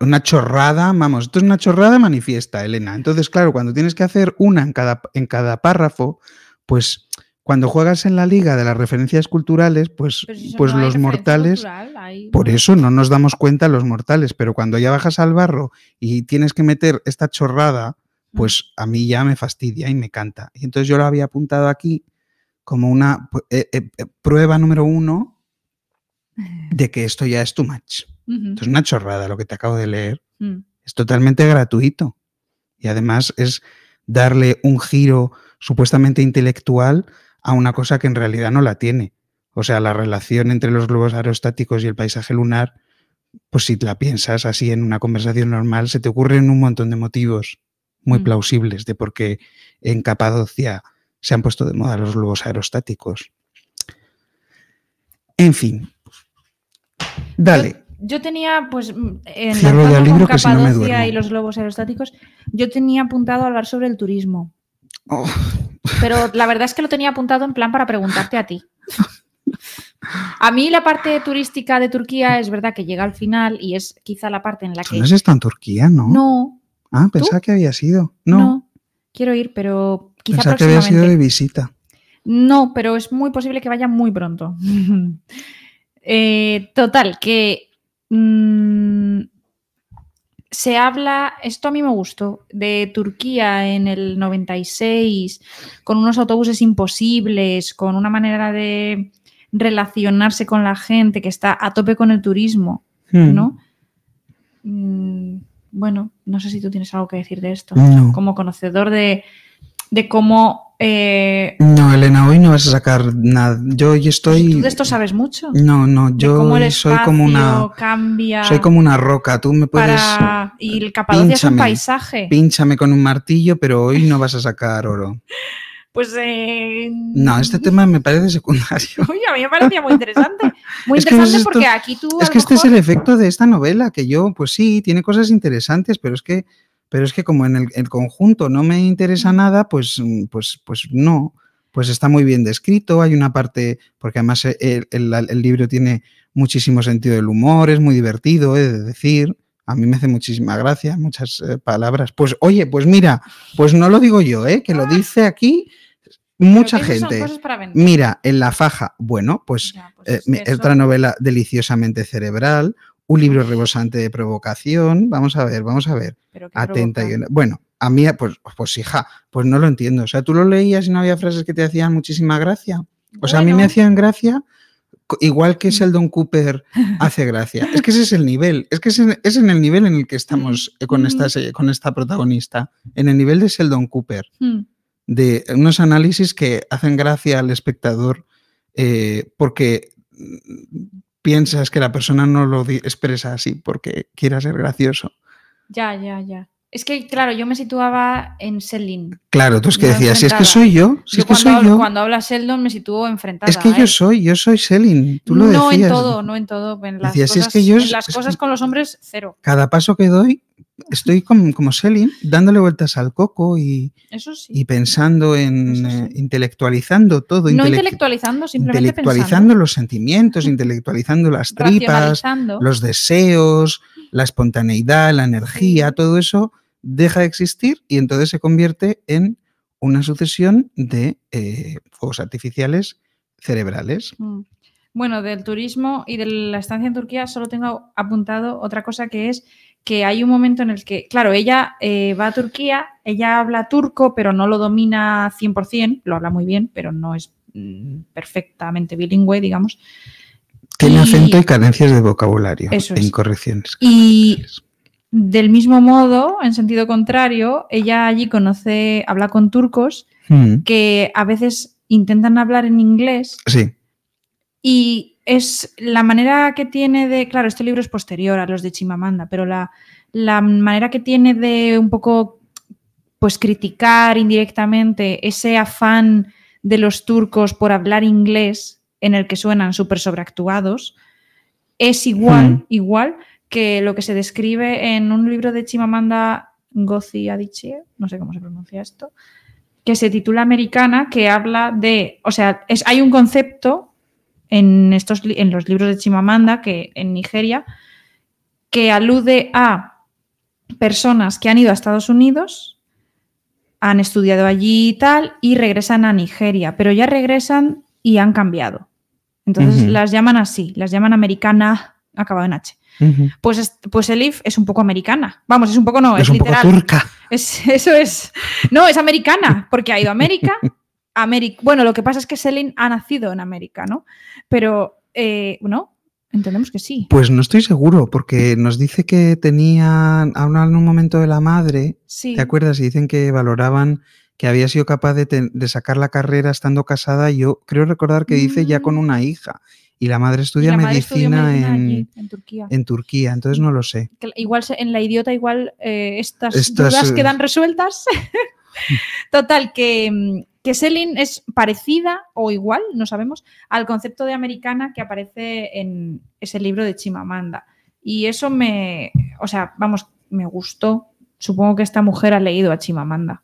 Una chorrada, vamos, esto es una chorrada manifiesta, Elena. Entonces, claro, cuando tienes que hacer una en cada, en cada párrafo, pues cuando juegas en la liga de las referencias culturales, pues, si pues no los mortales, cultural, hay- por eso no nos damos cuenta los mortales, pero cuando ya bajas al barro y tienes que meter esta chorrada, pues a mí ya me fastidia y me canta. Y entonces yo lo había apuntado aquí como una pu- eh, eh, eh, prueba número uno de que esto ya es too much. Esto es una chorrada lo que te acabo de leer. Mm. Es totalmente gratuito. Y además es darle un giro supuestamente intelectual a una cosa que en realidad no la tiene. O sea, la relación entre los globos aerostáticos y el paisaje lunar, pues si la piensas así en una conversación normal, se te ocurren un montón de motivos muy Mm. plausibles de por qué en Capadocia se han puesto de moda los globos aerostáticos. En fin. Dale. Yo tenía, pues, mm, en Cierro el libro que si no me Capadocia y los globos aerostáticos, yo tenía apuntado a hablar sobre el turismo. Oh, Pero la verdad es que lo tenía apuntado en plan para preguntarte a ti. A mí la parte turística de Turquía es verdad que llega al final y es quizá la parte en la que... no has estado en Turquía, ¿no? No, Ah, pensaba que había sido. no, No, quiero ir, pero quizá pensaba que había sido de visita. No, pero es muy posible que vaya muy pronto. Eh, total, que mm, se habla, esto a mí me gustó, de Turquía en el 96, con unos autobuses imposibles, con una manera de relacionarse con la gente que está a tope con el turismo, Hmm. ¿no? Mm, bueno, no sé si tú tienes algo que decir de esto, No. como conocedor de, de cómo... eh, No, Elena, hoy no vas a sacar nada. Yo hoy estoy. Tú de esto sabes mucho. No, no, yo cómo el hoy soy como una. cambia Soy como una roca. Tú me puedes. para... Y el Capadocia es un paisaje. Pínchame con un martillo, pero hoy no vas a sacar oro. Pues... eh, No, este tema me parece secundario. Uy, a mí me parecía muy interesante. Muy Es interesante esto- porque aquí tú... Es que este es el efecto de esta novela, que yo, pues sí, tiene cosas interesantes, pero es que, pero es que como en el, el conjunto no me interesa nada, pues, mm, pues, pues no. Pues está muy bien descrito, hay una parte, porque además eh, el, el- el libro tiene muchísimo sentido del humor, es muy divertido, he de decir. A mí me hace muchísima gracia, muchas eh, palabras. Pues oye, pues mira, pues no lo digo yo, ¿eh? que lo dice aquí mucha gente. Mira, en la faja, bueno, pues Ya, pues eh, otra novela deliciosamente cerebral, un libro rebosante de provocación. Vamos a ver, vamos a ver. Atenta y bueno, a mí, pues, pues hija, pues no lo entiendo. O sea, tú lo leías y no había frases que te hacían muchísima gracia. O sea, a mí me hacían gracia, igual que Sheldon Cooper hace gracia. Es que ese es el nivel, es que es en, es en el nivel en el que estamos eh, con esta, se- con esta protagonista, en el nivel de Sheldon Cooper Hmm. de unos análisis que hacen gracia al espectador eh, porque mm, piensas que la persona no lo expresa así porque quiera ser gracioso. Ya, ya, ya. Es que, claro, yo me situaba en Selin. Claro, tú es que No decías, si es que soy yo, si Yo es que soy hablo- yo, cuando habla Sheldon me sitúo enfrentada. es que yo él. soy, yo soy Selin, tú lo no decías. en todo, no en todo. En las Decías, "Si es cosas, que yo en las cosas con los hombres, cero. Cada paso que doy, estoy como, como Selin, dándole vueltas al coco y, Eso sí. y pensando en, sí. eh, intelectualizando todo, no intelec- intelectualizando, simplemente intelectualizando los sentimientos, intelectualizando las tripas, los deseos, la espontaneidad, la energía, Sí. todo eso deja de existir y entonces se convierte en una sucesión de eh, fuegos artificiales cerebrales. Mm. Bueno, del turismo y de la estancia en Turquía solo tengo apuntado otra cosa que es que hay un momento en el que, claro, ella eh, va a Turquía, ella habla turco, pero no lo domina 100%, lo habla muy bien, pero no es mm, perfectamente bilingüe, digamos. Tiene Y- acento y carencias de vocabulario Eso e es. incorrecciones. Y del mismo modo, en sentido contrario, ella allí conoce, habla con turcos Mm, que a veces intentan hablar en inglés Sí. y es la manera que tiene de, claro, este libro es posterior a los de Chimamanda, pero la, la manera que tiene de un poco, pues criticar indirectamente ese afán de los turcos por hablar inglés en el que suenan súper sobreactuados, es igual, igual que lo que se describe en un libro de Chimamanda Ngozi Adichie, no sé cómo se pronuncia esto, que se titula Americana, que habla de, o sea, es, hay un concepto en, estos, en los libros de Chimamanda, que en Nigeria, que alude a personas que han ido a Estados Unidos, han estudiado allí y tal, y regresan a Nigeria, pero ya regresan y han cambiado. Entonces las llaman así, las llaman americana, acabado en H. Ujú. Pues, es- pues Elif es un poco americana. Vamos, es un poco no, es, es un poco literal. turca. Es- eso es. No, es americana, porque ha ido a América. Bueno, lo que pasa es que Selin ha nacido en América, ¿no? Pero, eh, ¿no? Entendemos que sí. Pues no estoy seguro, porque nos dice que tenían, hablan en un momento de la madre, Sí. ¿te acuerdas? Y dicen que valoraban que había sido capaz de, sacar la carrera estando casada. Yo creo recordar que dice ya con Mm. una hija. Y la madre estudia la madre estudió medicina, medicina en, allí, en Turquía. en Turquía, entonces no lo sé. Igual en la idiota, igual eh, estas, Estas, dudas eh, quedan resueltas. Total, que, mm, que Selin es parecida o igual, no sabemos, al concepto de americana que aparece en ese libro de Chimamanda. Y eso me, o sea, vamos, me gustó. Supongo que esta mujer ha leído a Chimamanda.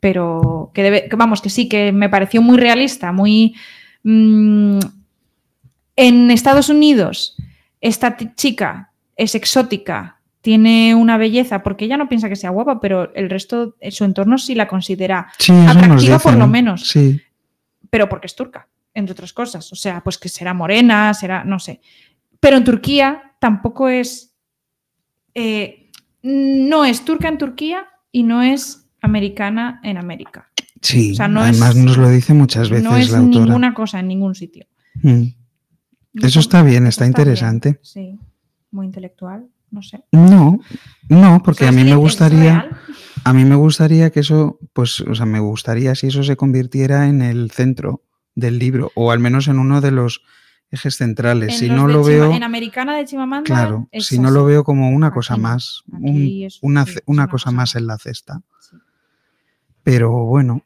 Pero que debe, que vamos, que sí, que me pareció muy realista, muy... mm, en Estados Unidos, esta chica es exótica, tiene una belleza, porque ella no piensa que sea guapa, pero el resto, de su entorno sí la considera, Sí, Atractiva por lo menos. Sí. pero porque es turca, entre otras cosas. O sea, pues que será morena, será, no sé. Pero en Turquía tampoco es, eh, no es turca en Turquía y no es americana en América. Sí, O sea, no además es- nos lo dice muchas veces no es la autora. ninguna cosa en ningún sitio. Mm. Eso está bien, está interesante. sí, muy intelectual, no sé. No, no, porque a ¿Sabes mí me ¿Es gustaría, a mí me gustaría que eso, pues, o sea, me gustaría si eso se convirtiera en el centro del libro, o al menos en uno de los ejes centrales. En si no lo Chima- veo, En Americana de Chimamanda. claro, es si no lo veo como una cosa Aquí más, un- aquí es- una, es una una cosa cosa más en la cesta. Sí. Pero bueno,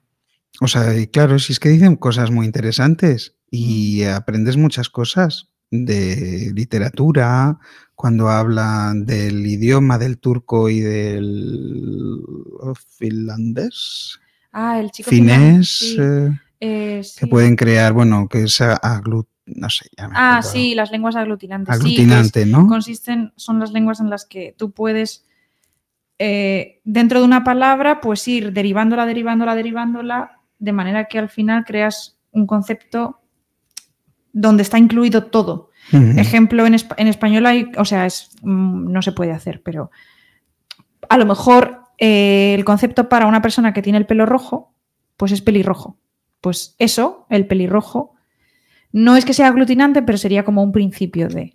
o sea, y claro, si es que dicen cosas muy interesantes y Mm. aprendes muchas cosas de literatura, cuando hablan del idioma del turco y del oh, finlandés, Ah, el chico finés, sí, eh, eh, que pueden crear, bueno, que es aglut, no sé, ya me Ah, sí, las lenguas aglutinantes. sí, aglutinante, ¿no? consisten, son las lenguas en las que tú puedes, eh, dentro de una palabra, pues ir derivándola, derivándola, derivándola, de manera que al final creas un concepto donde está incluido todo. Ejemplo, en, en español hay, o sea, es, mm, no se puede hacer, pero a lo mejor eh, el concepto para una persona que tiene el pelo rojo, pues es pelirrojo. Pues eso, el pelirrojo, no es que sea aglutinante, pero sería como un principio de.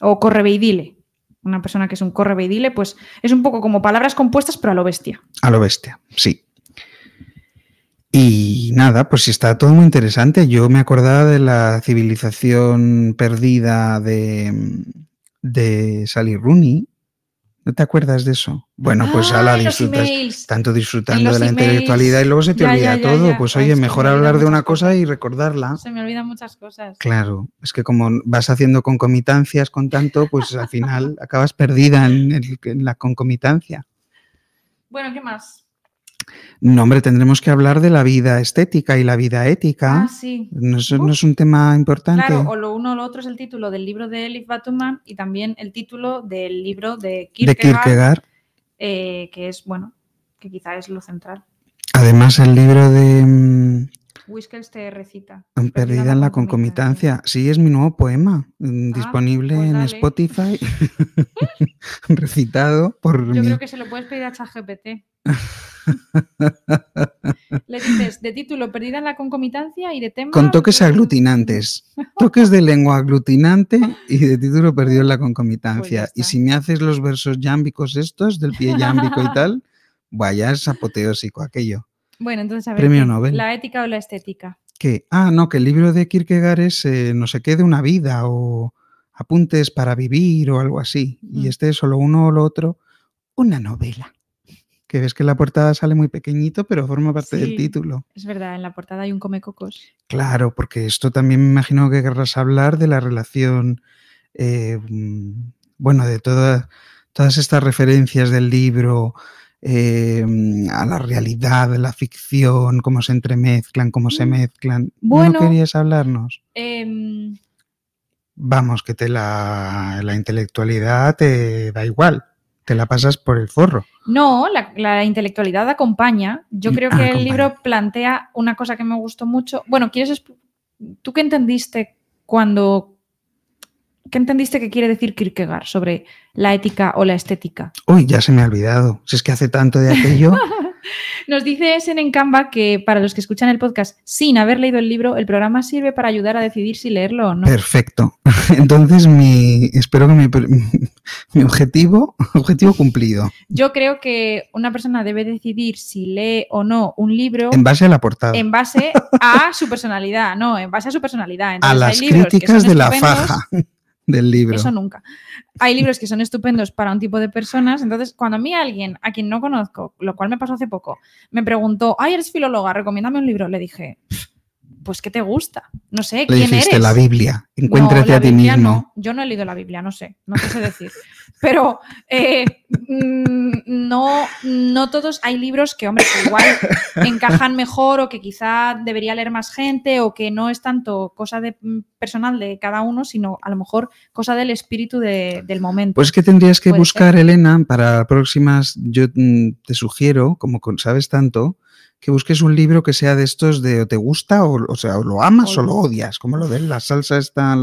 O correveidile. Una persona que es un correveidile, pues es un poco como palabras compuestas, pero a lo bestia. A lo bestia, sí. Y nada, pues está todo muy interesante. Yo me acordaba de la civilización perdida de, de Sally Rooney. ¿No te acuerdas de eso? Bueno, pues Ah, ahora disfrutas tanto disfrutando de la emails. intelectualidad y luego se te Ya, olvida ya, ya, todo. Pues Ay, oye, es mejor hablar de una cosa y recordarla. Se me olvidan muchas cosas. Claro, es que como vas haciendo concomitancias con tanto, pues al final acabas perdida en, el- en la concomitancia. Bueno, ¿qué más? No, hombre, tendremos que hablar de la vida estética y la vida ética. Ah, sí. ¿No es, Uf. no es un tema importante? Claro, o lo uno o lo otro es el título del libro de Elif Batuman y también el título del libro de de Kierkegaard, Kierkegaard. eh, que es, bueno, que quizá es lo central. Además, el libro de mm, Whiskers te recita. Perdida en la concomitancia. Sí, es mi nuevo poema, mm, Ah, disponible pues en dale. Spotify, recitado por Yo mí. creo que se lo puedes pedir a ChatGPT. Le dices de título Perdida en la concomitancia y de tema. Con toques aglutinantes. Toques de lengua aglutinante y de título perdido en la concomitancia. Pues ya y si me haces los versos yámbicos estos, del pie yámbico y tal, vaya, es apoteósico aquello. Bueno, entonces a ver. Premio ¿qué? Nobel. La ética o la estética. Que, ah, no, que el libro de Kierkegaard es eh, no sé qué de una vida o apuntes para vivir o algo así. Mm. Y este es solo uno o lo otro, una novela. Que ves que la portada sale muy pequeñito, pero forma parte del título. Es verdad, en la portada hay un comecocos. Claro, porque esto también me imagino que querrás hablar de la relación, eh, mm, bueno, de toda- todas estas referencias del libro eh, mm, a la realidad, a la ficción, cómo se entremezclan, cómo se Mm. mezclan. Bueno. ¿No querías hablarnos? Em, Vamos, que te la, la intelectualidad te da igual, te la pasas por el forro. no, la, la intelectualidad acompaña. Yo Mm, creo ah, que el libro plantea una cosa que me gustó mucho. Bueno, ¿quieres ¿tú qué entendiste cuando... ¿Qué entendiste que quiere decir Kierkegaard sobre la ética o la estética? Uy, ya se me ha olvidado. Si es que hace tanto de aquello. Nos dice Esen en Canva que para los que escuchan el podcast sin haber leído el libro, el programa sirve para ayudar a decidir si leerlo o no. Perfecto. Entonces, mi, espero que mi, mi objetivo, objetivo cumplido, Yo creo que una persona debe decidir si lee o no un libro en base a la portada, en base a su personalidad, no, en base a su personalidad. a Entonces, las hay libros que críticas son de la faja del libro. Eso nunca. Hay libros que son estupendos para un tipo de personas. Entonces, cuando a mí alguien, a quien no conozco, lo cual me pasó hace poco, me preguntó, ay, eres filóloga, recomiéndame un libro, le dije, pues, ¿qué te gusta? No sé, Le ¿quién dijiste eres? la Biblia, No, encuéntrate la a ti Biblia mismo. no. Yo no he leído la Biblia, no sé, no sé decir. Pero eh, no, no todos. Hay libros que, hombre, que igual encajan mejor o que quizá debería leer más gente o que no es tanto cosa de, mm, personal de cada uno, sino a lo mejor cosa del espíritu de- del momento. Pues que tendrías que buscar, Elena, para próximas, yo mm, te sugiero, como sabes tanto, que busques un libro que sea de estos de o te gusta o, o sea, o lo amas O lo- odias, como lo de la salsa está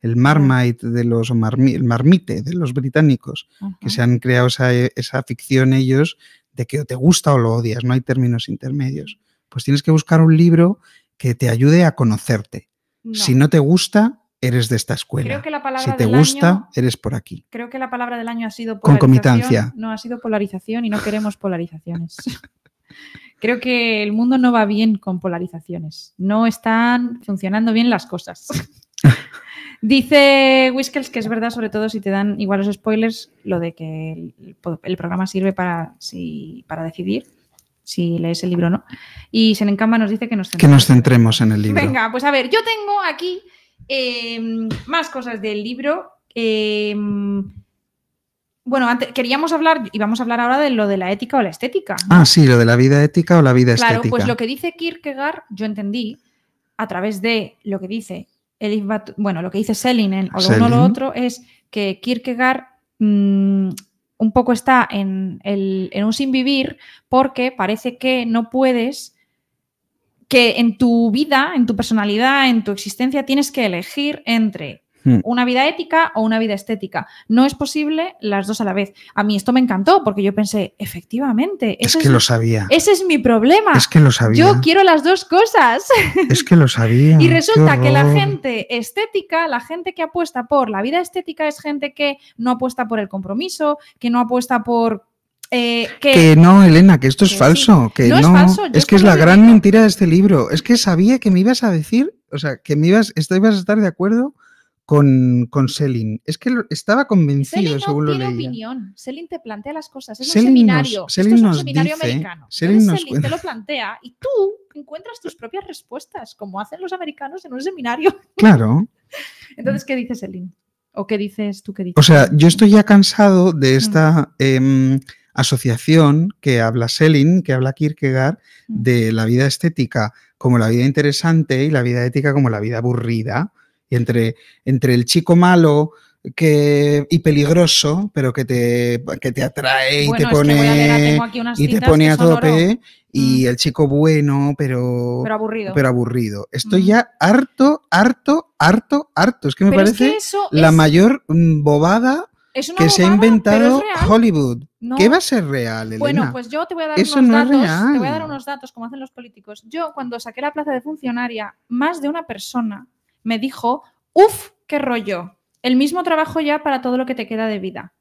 el, marmite de los marmi- el marmite de los británicos, que se han creado esa, esa ficción ellos de que o te gusta o lo odias, no hay términos intermedios. Pues tienes que buscar un libro que te ayude a conocerte. No. Si no te gusta, eres de esta escuela. Creo que la palabra si te del gusta, año- eres por aquí. Creo que la palabra del año ha sido polarización. Concomitancia. No ha sido polarización y no queremos polarizaciones. Creo que el mundo no va bien con polarizaciones. No están funcionando bien las cosas. Dice Whiskels que es verdad, sobre todo si te dan igual los spoilers, lo de que el, el programa sirve para, si, para decidir si lees el libro o no. Y Senencamba nos dice que nos Que nos centremos en el libro. Venga, pues a ver, yo tengo aquí eh, más cosas del libro. eh, bueno, antes, queríamos hablar, y vamos a hablar ahora de lo de la ética o la estética. ¿no? Ah, sí, lo de la vida ética o la vida claro, estética. pues lo que dice Kierkegaard, yo entendí a través de lo que dice Bueno, lo que dice Selin en o lo uno o lo otro es que Kierkegaard mm, un poco está en, el- en un sin vivir porque parece que no puedes que en tu vida, en tu personalidad, en tu existencia tienes que elegir entre Hmm. una vida ética o una vida estética. No es posible las dos a la vez. A mí esto me encantó porque yo pensé, efectivamente, Es que es, lo sabía. ese es mi problema. Es que lo sabía. Yo quiero las dos cosas. Es que lo sabía. Y resulta que la gente estética, la gente que apuesta por la vida estética es gente que no apuesta por el compromiso, que no apuesta por... eh, que, Que no, Elena, que esto es Que sí. falso. Que No no, es falso, Es que es la gran mentira de este libro. Es que sabía que me ibas a decir, o sea, que me ibas, ibas a estar de acuerdo con, con Selin. Es que lo- estaba convencido Selin no según lo tiene leía. opinión. Selin te plantea las cosas. Es Selin un seminario. nos- Esto Selin es un seminario dice- americano. Selin Entonces, nos Selin cuenta- te lo plantea y tú encuentras tus propias respuestas, como hacen los americanos en un seminario. Claro. Entonces, ¿qué dice Selin? ¿O qué dices tú? ¿Qué dices? O sea, Selin? yo estoy ya cansado Mm. de esta em, asociación que habla Selin, que habla Kierkegaard, Mm. de la vida estética como la vida interesante y la vida ética como la vida aburrida. Y entre, entre el chico malo que, y peligroso, pero que te, que te atrae y Bueno, te a pone, unas y te pone a oro, tope, y el chico bueno, pero, pero aburrido. pero aburrido. Estoy Mm. ya harto, harto, harto, harto. Es que me Pero es parece que la es- mayor mm, bobada que se ha inventado. Hollywood. No. ¿Qué va a ser real, Elena? Bueno, pues yo te voy a dar Eso unos no datos. Te voy a dar unos datos como hacen los políticos. Yo, cuando saqué la plaza de funcionaria, más de una persona me dijo, uff, qué rollo. El mismo trabajo ya para todo lo que te queda de vida.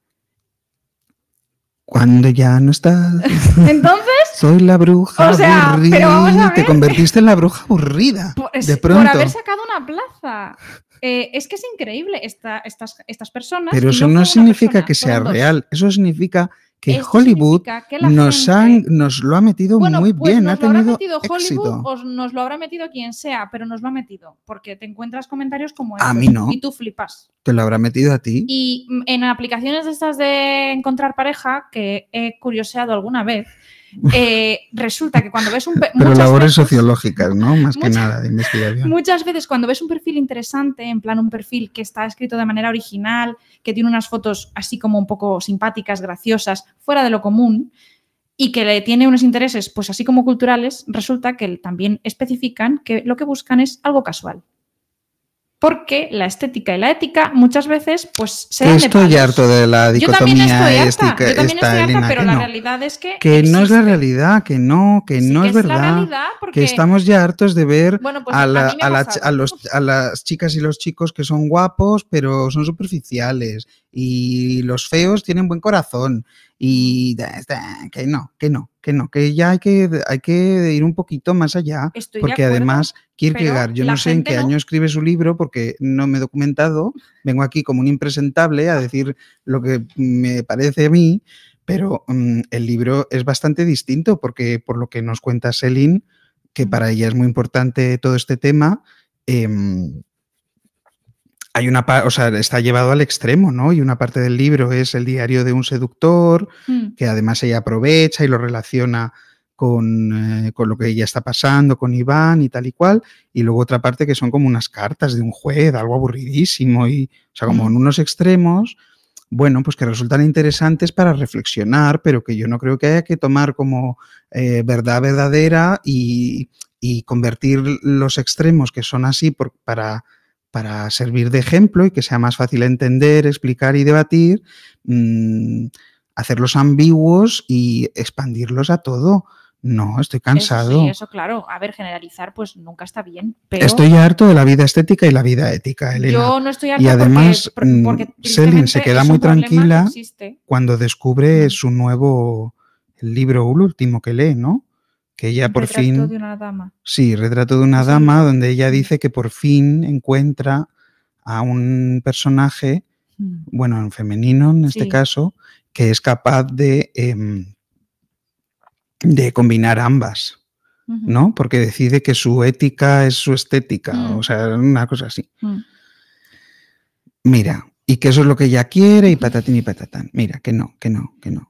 Cuando ya no estás, Entonces, soy la bruja O sea, aburrida. pero vamos a Te ver. convertiste en la bruja aburrida. por, de por pronto. haber sacado una plaza. Eh, es que es increíble esta- estas, estas personas. Pero eso no significa persona, que sea real. Eso significa que Esto Hollywood que nos, gente- han, nos lo ha metido Bueno, muy pues bien. nos Ha lo habrá tenido metido Hollywood éxito. o nos lo habrá metido quien sea, pero nos lo ha metido. Porque te encuentras comentarios como A estos mí no. Y tú flipas. Te lo habrá metido a ti. Y en aplicaciones de estas de encontrar pareja, que he curioseado alguna vez, eh, resulta que cuando ves un... pe- Pero labores veces- sociológicas, ¿no? Más que nada de investigación. Muchas veces cuando ves un perfil interesante, en plan un perfil que está escrito de manera original, que tiene unas fotos así como un poco simpáticas, graciosas, fuera de lo común, y que le tiene unos intereses, pues así como culturales, resulta que también especifican que lo que buscan es algo casual. Porque la estética y la ética muchas veces pues se dan de estoy palos. harto de la Yo también dicotomía estoy harta, estica- yo también estoy harta, pero la no. realidad es que Que no es la realidad, que no, que Sí no que es verdad. porque, Que estamos ya hartos de ver bueno, pues a, a la- mí me ha a la- pasado. a los- a las chicas y los chicos que son guapos, pero son superficiales. Y los feos tienen buen corazón. Y da- da- que no, que no, que no, que ya hay que, hay que ir un poquito más allá. Estoy Porque acuerdo, además, Kierkegaard, yo no sé en qué no. año escribe su libro porque no me he documentado. Vengo aquí como un impresentable a decir lo que me parece a mí, pero mm, el libro es bastante distinto porque por lo que nos cuenta Selin, que para ella es muy importante todo este tema, em, hay una o sea, está llevado al extremo, ¿no? Y una parte del libro es el diario de un seductor, Mm. que además ella aprovecha y lo relaciona con, eh, con lo que ella está pasando, con Iván y tal y cual, y luego otra parte que son como unas cartas de un juez, algo aburridísimo, y, o sea, como en unos extremos, bueno, pues que resultan interesantes para reflexionar, pero que yo no creo que haya que tomar como eh, verdad verdadera y, y convertir los extremos que son así por- para, para servir de ejemplo y que sea más fácil entender, explicar y debatir, mm, hacerlos ambiguos y expandirlos a todo. No, estoy Eso cansado. sí, eso claro. A ver, generalizar pues nunca está bien. Pero Estoy harto de la vida estética y la vida ética, Elena. yo no estoy harta Y además, porque, mm, porque Selin se queda muy tranquila. Cuando descubre su nuevo el libro último que lee, ¿no? Que ella por Retrato fin de una dama. Sí, retrato de una dama donde ella dice que por fin encuentra a un personaje, Mm. bueno, en femenino en este caso, que es capaz de, em, de combinar ambas. ¿no? Porque decide que su ética es su estética, Mm. o sea, una cosa así. Mm. Mira, y que eso es lo que ella quiere y patatín y patatán. Mira, que no, que no, que no.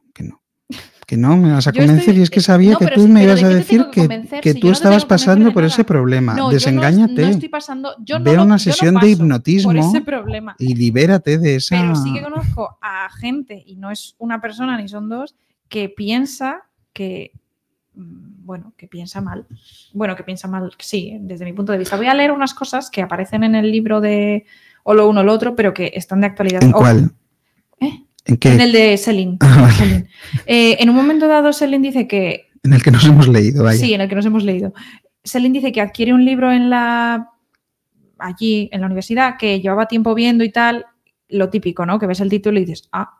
Que no, me vas a Yo convencer estoy- y es que sabía no, que tú sí, me ibas ¿de a decir que que, si tú estabas pasando por ese problema. No, yo no- Desengáñate. Estoy pasando. Yo no Ve lo- una sesión de hipnotismo Por ese problema. y libérate de esa... Pero sí que conozco a gente, y no es una persona ni son dos, que piensa que, mm, bueno, que piensa mal. Bueno, que piensa mal, sí, desde mi punto de vista. Voy a leer unas cosas que aparecen en el libro de o lo uno o lo otro, pero que están de actualidad. ¿En cuál? ¿Eh? ¿En qué? En el de Selin. Ah, vale. Eh, en un momento dado, Selin dice que En el que nos hemos leído, vaya. Sí, en el que nos hemos leído. Selin dice que adquiere un libro en la allí en la universidad que llevaba tiempo viendo y tal, lo típico, ¿no? Que ves el título y dices, ah,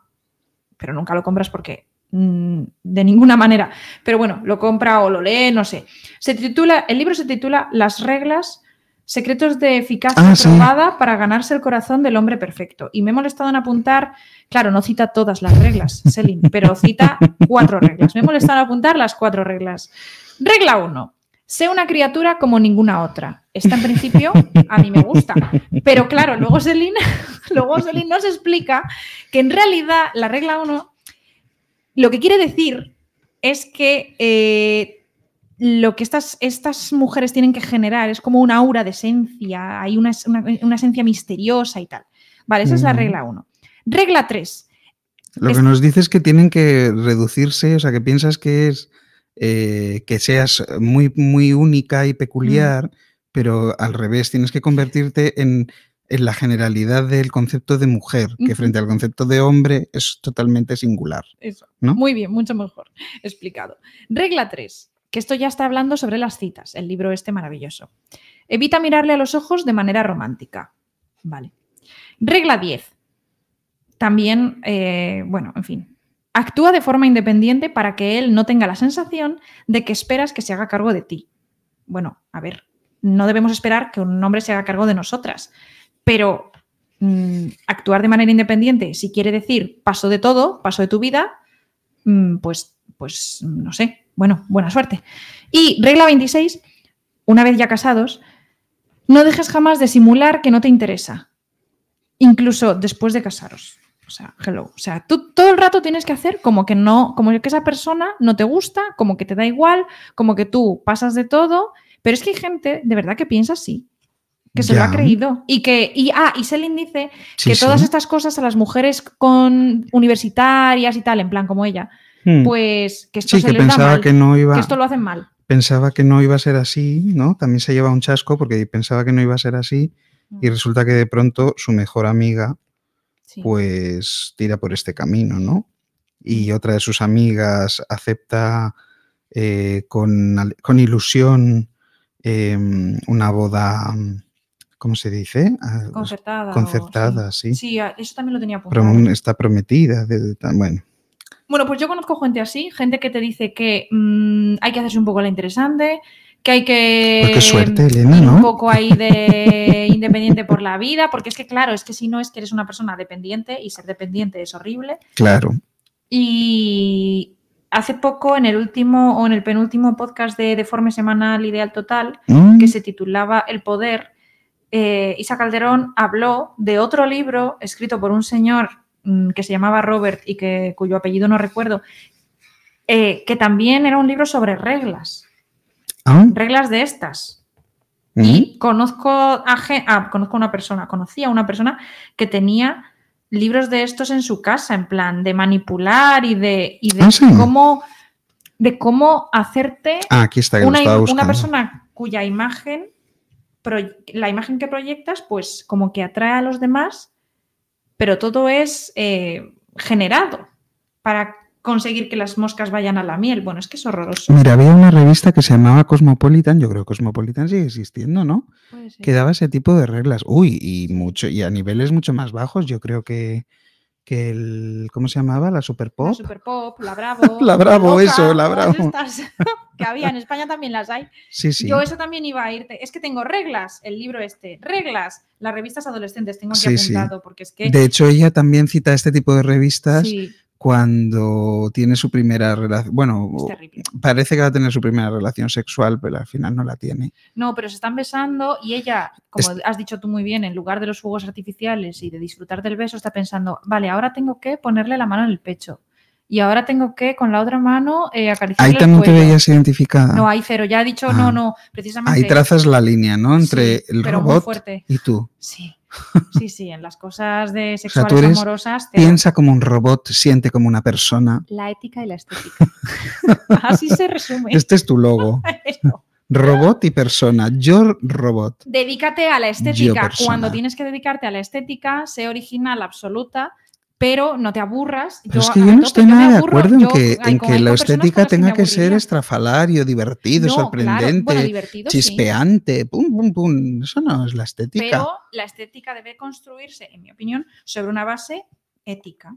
pero nunca lo compras porque mm, de ninguna manera. Pero bueno, lo compra o lo lee, no sé. Se titula, el libro se titula Las reglas, secretos de eficacia Ah, sí. probada para ganarse el corazón del hombre perfecto. Y me he molestado en apuntar, claro, no cita todas las reglas, Selin, pero cita cuatro reglas. Me he molestado en apuntar las cuatro reglas. Regla 1. Sé una criatura como ninguna otra. Esta en principio a mí me gusta. Pero claro, luego Selin, luego nos explica que en realidad la regla 1 lo que quiere decir es que eh, lo que estas, estas mujeres tienen que generar es como una aura de esencia, hay una, una- una esencia misteriosa y tal. Vale, esa es la regla 1. Regla 3. Lo Es- que nos dices es que tienen que reducirse, o sea, que piensas que es eh, que seas muy, muy única y peculiar, pero al revés, tienes que convertirte en, en la generalidad del concepto de mujer, que frente al concepto de hombre es totalmente singular. Eso. ¿No? Muy bien, mucho mejor explicado. Regla 3, que esto ya está hablando sobre las citas, el libro este maravilloso. Evita mirarle a los ojos de manera romántica. Vale. Regla 10. También, eh, bueno, en fin. Actúa de forma independiente para que él no tenga la sensación de que esperas que se haga cargo de ti. Bueno, a ver, no debemos esperar que un hombre se haga cargo de nosotras, pero mm, actuar de manera independiente, si quiere decir paso de todo, paso de tu vida, mm, pues, pues no sé, bueno, buena suerte. Y regla 26, una vez ya casados, no dejes jamás de simular que no te interesa, incluso después de casaros. O sea, hello. O sea, tú todo el rato tienes que hacer como que no, como que esa persona no te gusta, como que te da igual, como que tú pasas de todo. Pero es que hay gente de verdad que piensa así, que se lo ha creído. Y que, y, ah, y Selin dice Sí, que todas sí. estas cosas a las mujeres con universitarias y tal, en plan como ella, Hmm. pues que esto sí, se que les da pensaba mal, que no iba. que esto lo hacen mal. pensaba que no iba a ser así, ¿no? También se lleva un chasco porque pensaba que no iba a ser así y resulta que de pronto su mejor amiga Sí. pues tira por este camino, ¿no? Y otra de sus amigas acepta eh, con, con ilusión em, una boda, ¿cómo se dice? Ah, concertada. o- concertada, sí. Sí, eso también lo tenía apuntado. Está prometida. de- bueno, Bueno, pues yo conozco gente así, gente que te dice que mm, hay que hacerse un poco la interesante, que hay que Pues qué suerte, Elena, ir un poco ahí de independiente por la vida, porque es que claro, es que si no es que eres una persona dependiente y ser dependiente es horrible. claro. Y hace poco, en el último o en el penúltimo podcast de Deforme Semanal Ideal Total, Mm, que se titulaba El Poder, eh, Isa Calderón habló de otro libro escrito por un señor que se llamaba Robert y que, cuyo apellido no recuerdo, eh, que también era un libro sobre reglas, ah, reglas de estas. mm, Y conozco a, ah, conozco a una persona, conocí a una persona que tenía libros de estos en su casa, en plan de manipular y de, y de Ah, sí. cómo de cómo hacerte ah, aquí está, una, una persona cuya imagen, la imagen que proyectas, pues como que atrae a los demás, pero todo es eh, generado para conseguir que las moscas vayan a la miel. Bueno, es que es horroroso. Mira, había una revista que se llamaba Cosmopolitan, yo creo que Cosmopolitan sigue existiendo, ¿no? Que daba ese tipo de reglas. Uy, y mucho, y a niveles mucho más bajos, yo creo que, que el, ¿cómo se llamaba? La Super La Pop. Super Pop, la Bravo. La Bravo, Loca, eso, la Bravo. que había en España también las hay. Sí, sí. Yo eso también iba a irte. Es que tengo reglas, el libro este, reglas, las revistas adolescentes, tengo aquí Sí, porque es que De hecho, ella también cita este tipo de revistas sí, cuando tiene su primera relación. Bueno, parece que va a tener su primera relación sexual, pero al final no la tiene. No, pero se están besando y ella, como has dicho tú muy bien, en lugar de los fuegos artificiales y de disfrutar del beso, está pensando, vale, ahora tengo que ponerle la mano en el pecho. Y ahora tengo que con la otra mano eh, acariciarle Ahí el también te veías identificada. No, hay cero. Ya ha dicho, Ah. no, no, precisamente. Ahí trazas la línea, ¿no? Entre Sí, el pero muy robot fuerte. y tú. Sí, sí, sí, en las cosas de sea, sexuales tú eres- amorosas. Piensa como un robot, siente como una persona. La ética y la estética. Así se resume. Este es tu logo. Robot y persona. Yo robot. Dedícate a la Yo estética. persona. Cuando tienes que dedicarte a la estética, sé original absoluta, pero no te aburras. Pero es que yo no estoy me nada de aburro. acuerdo en Yo, que, en que la estética tenga que ser estrafalario, divertido, No, claro, sorprendente, bueno, divertido, sí. chispeante, pum, pum, pum. Eso no es la estética. Pero la estética debe construirse, en mi opinión, sobre una base ética.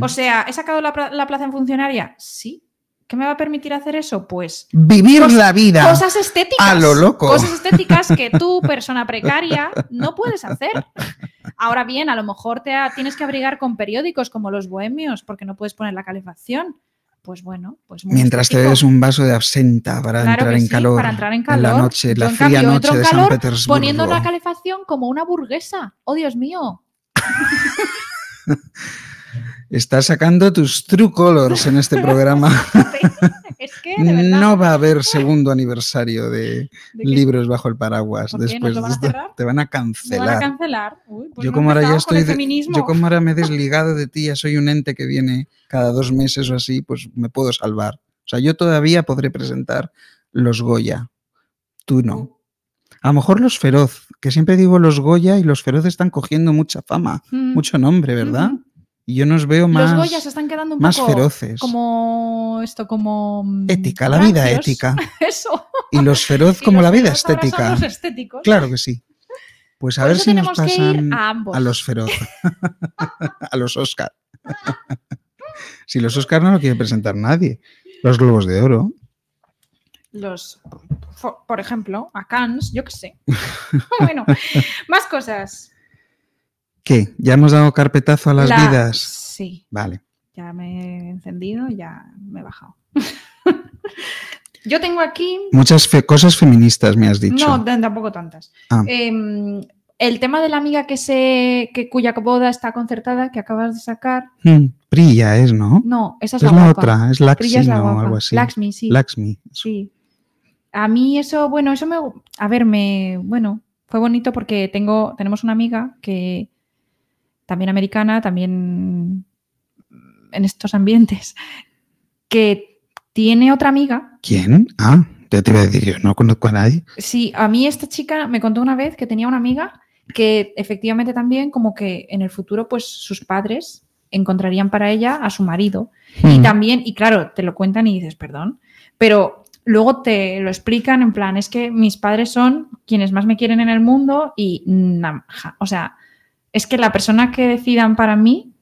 O sea, ¿he sacado la plaza en funcionaria? Sí. ¿Qué me va a permitir hacer eso? Pues Vivir la vida. cosas estéticas. a lo loco. Cosas estéticas que tú, persona precaria, no puedes hacer. Ahora bien, a lo mejor te ha- tienes que abrigar con periódicos como los bohemios porque no puedes poner la calefacción. Pues bueno, pues muy Mientras te bebes un vaso de absenta para Claro entrar en sí, calor. para entrar en En calor. la noche, la fría cambio, noche de San Petersburgo. Poniendo la calefacción como una burguesa. Oh, Dios mío. Estás sacando tus true colors en este programa. es que, de verdad. no va a haber segundo aniversario de ¿de qué libros bajo el paraguas después. Te van a ¿Me van a cancelar. cancelar? Uy, pues yo no como ahora ya estoy de- yo como ahora me he desligado de ti, ya soy un ente que viene cada dos meses o así, pues me puedo salvar. O sea, yo todavía podré presentar los Goya. Tú no. A lo mejor los feroz, que siempre digo los Goya y los feroz están cogiendo mucha fama, Mm. mucho nombre, ¿verdad? Ujú. Y yo nos veo más, Los Goya se están quedando un más poco feroces. como esto, como mm, Ética, la vida ética. Eso. Y los feroz como los la vida estética. los estéticos. Claro que sí. Pues a Por ver si nos pasan a ambos. los feroz. a los Oscar. si los Oscar no lo quiere presentar nadie. Los Globos de Oro. Los, por ejemplo, a Cannes, yo qué sé. bueno, más cosas. ¿Qué? ¿Ya hemos dado carpetazo a las La- vidas? Sí, Vale. ya me he encendido, ya me he bajado. yo tengo aquí Muchas fe- cosas feministas me has dicho. No, tampoco tantas. Ah. Em, el tema de la amiga que se que cuya boda está concertada, que acabas de sacar. Hmm, Priya es, ¿no? No, esa es, es la, otra, es Prilla Laxmi es la o algo así. Laxmi, sí. Laxmi. Sí. A mí eso, bueno, eso me, a ver, me, bueno, fue bonito porque tengo, tenemos una amiga que también americana, también en estos ambientes, que tiene otra amiga. ¿Quién? Ah, ya te iba a decir yo, no conozco a nadie. Sí, a mí esta chica me contó una vez que tenía una amiga que efectivamente también como que en el futuro pues sus padres encontrarían para ella a su marido. Y Hmm. también, y claro, te lo cuentan y dices, perdón, pero luego te lo explican en plan, es que mis padres son quienes más me quieren en el mundo y, ja- o sea, es que la persona que decidan para mí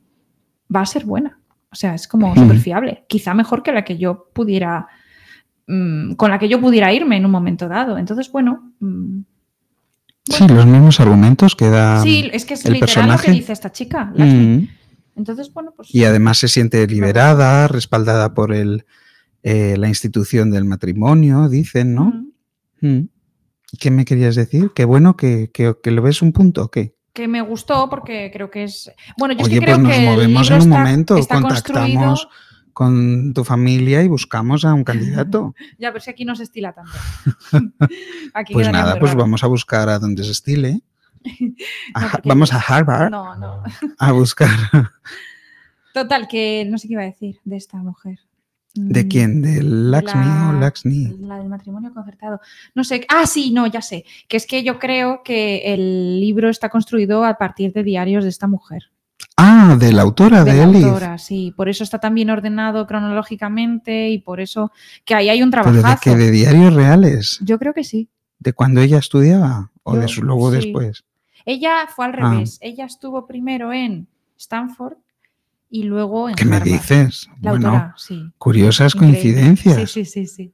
va a ser buena. O sea, es como súper fiable. Quizá mejor que la que yo pudiera, mm, con la que yo pudiera irme en un momento dado. Entonces, bueno, mm, Sí, los mismos argumentos que da. sí, es que es el literal lo personaje. que dice esta chica. Entonces, bueno, pues... Y además se siente liberada, respaldada por el, eh, la institución del matrimonio, dicen, ¿no? mm. ¿Qué me querías decir? Qué bueno que, que, que lo ves un punto, ¿o qué? Que me gustó porque creo que es. Bueno, yo es Oye, que creo pues nos que movemos en un está- momento, está contactamos construido- con tu familia y buscamos a un candidato. Ya, pero es que aquí no se estila tanto. Aquí Pues nada, pues raro. vamos a buscar a donde se estile. A No, Ha- porque- vamos a Harvard No, no. a buscar. Total, que no sé qué iba a decir de esta mujer. ¿De Mm, quién? ¿De Laxmi o la- Laxmi? La del matrimonio concertado. No sé. Ah, sí, no, ya sé. Que es que yo creo que el libro está construido a partir de diarios de esta mujer. Ah, de la autora, de, de la Elif. autora, sí. Por eso está tan bien ordenado cronológicamente y por eso que ahí hay un Pero de que de diarios reales, Yo creo que sí. de cuando ella estudiaba o de su, luego sí. después. Ella fue al Ah. revés. Ella estuvo primero en Stanford y luego en ¿Qué me dices? La bueno, autora, sí. curiosas Increíble. coincidencias. Sí, sí, sí, sí.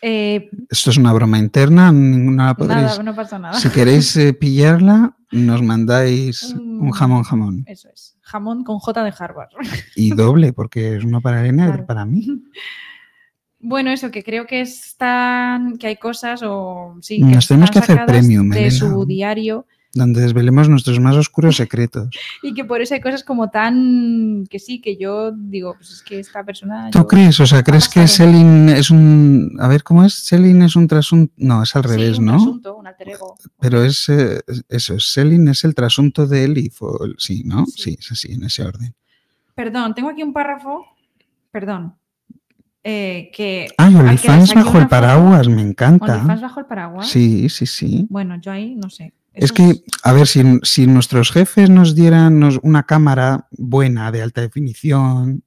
Eh, Esto es una broma interna, ninguna la podréis. nada, no pasa nada. Si queréis eh, pillarla, nos mandáis Mm. un jamón jamón. Eso es. Jamón con J de Harvard. Y doble, porque es uno para Elena y otro Claro. para mí. Bueno, eso, que creo que están, que hay cosas o sí, Nos que tenemos que hacer premium, de Elena. su diario Donde desvelemos nuestros más oscuros secretos. y que por eso hay cosas como tan que sí, que yo digo, pues es que esta persona. ¿Tú yo- crees? O sea, ¿crees que Selin es un... A ver, ¿cómo es? Selin es un trasunto... No, es al Sí, revés, un ¿no? trasunto, un alter ego. Pero es eh, eso, Selin es el trasunto de Elif. o sí, ¿no? Sí. Sí, es así, en ese orden. Perdón, tengo aquí un párrafo, perdón, eh, que... OnlyFans saqué bajo el paraguas, me encanta. OnlyFans bajo el paraguas. Sí, sí, sí. Bueno, yo ahí no sé. Es que, a ver, si, si nuestros jefes nos dieran nos- una cámara buena, de alta definición,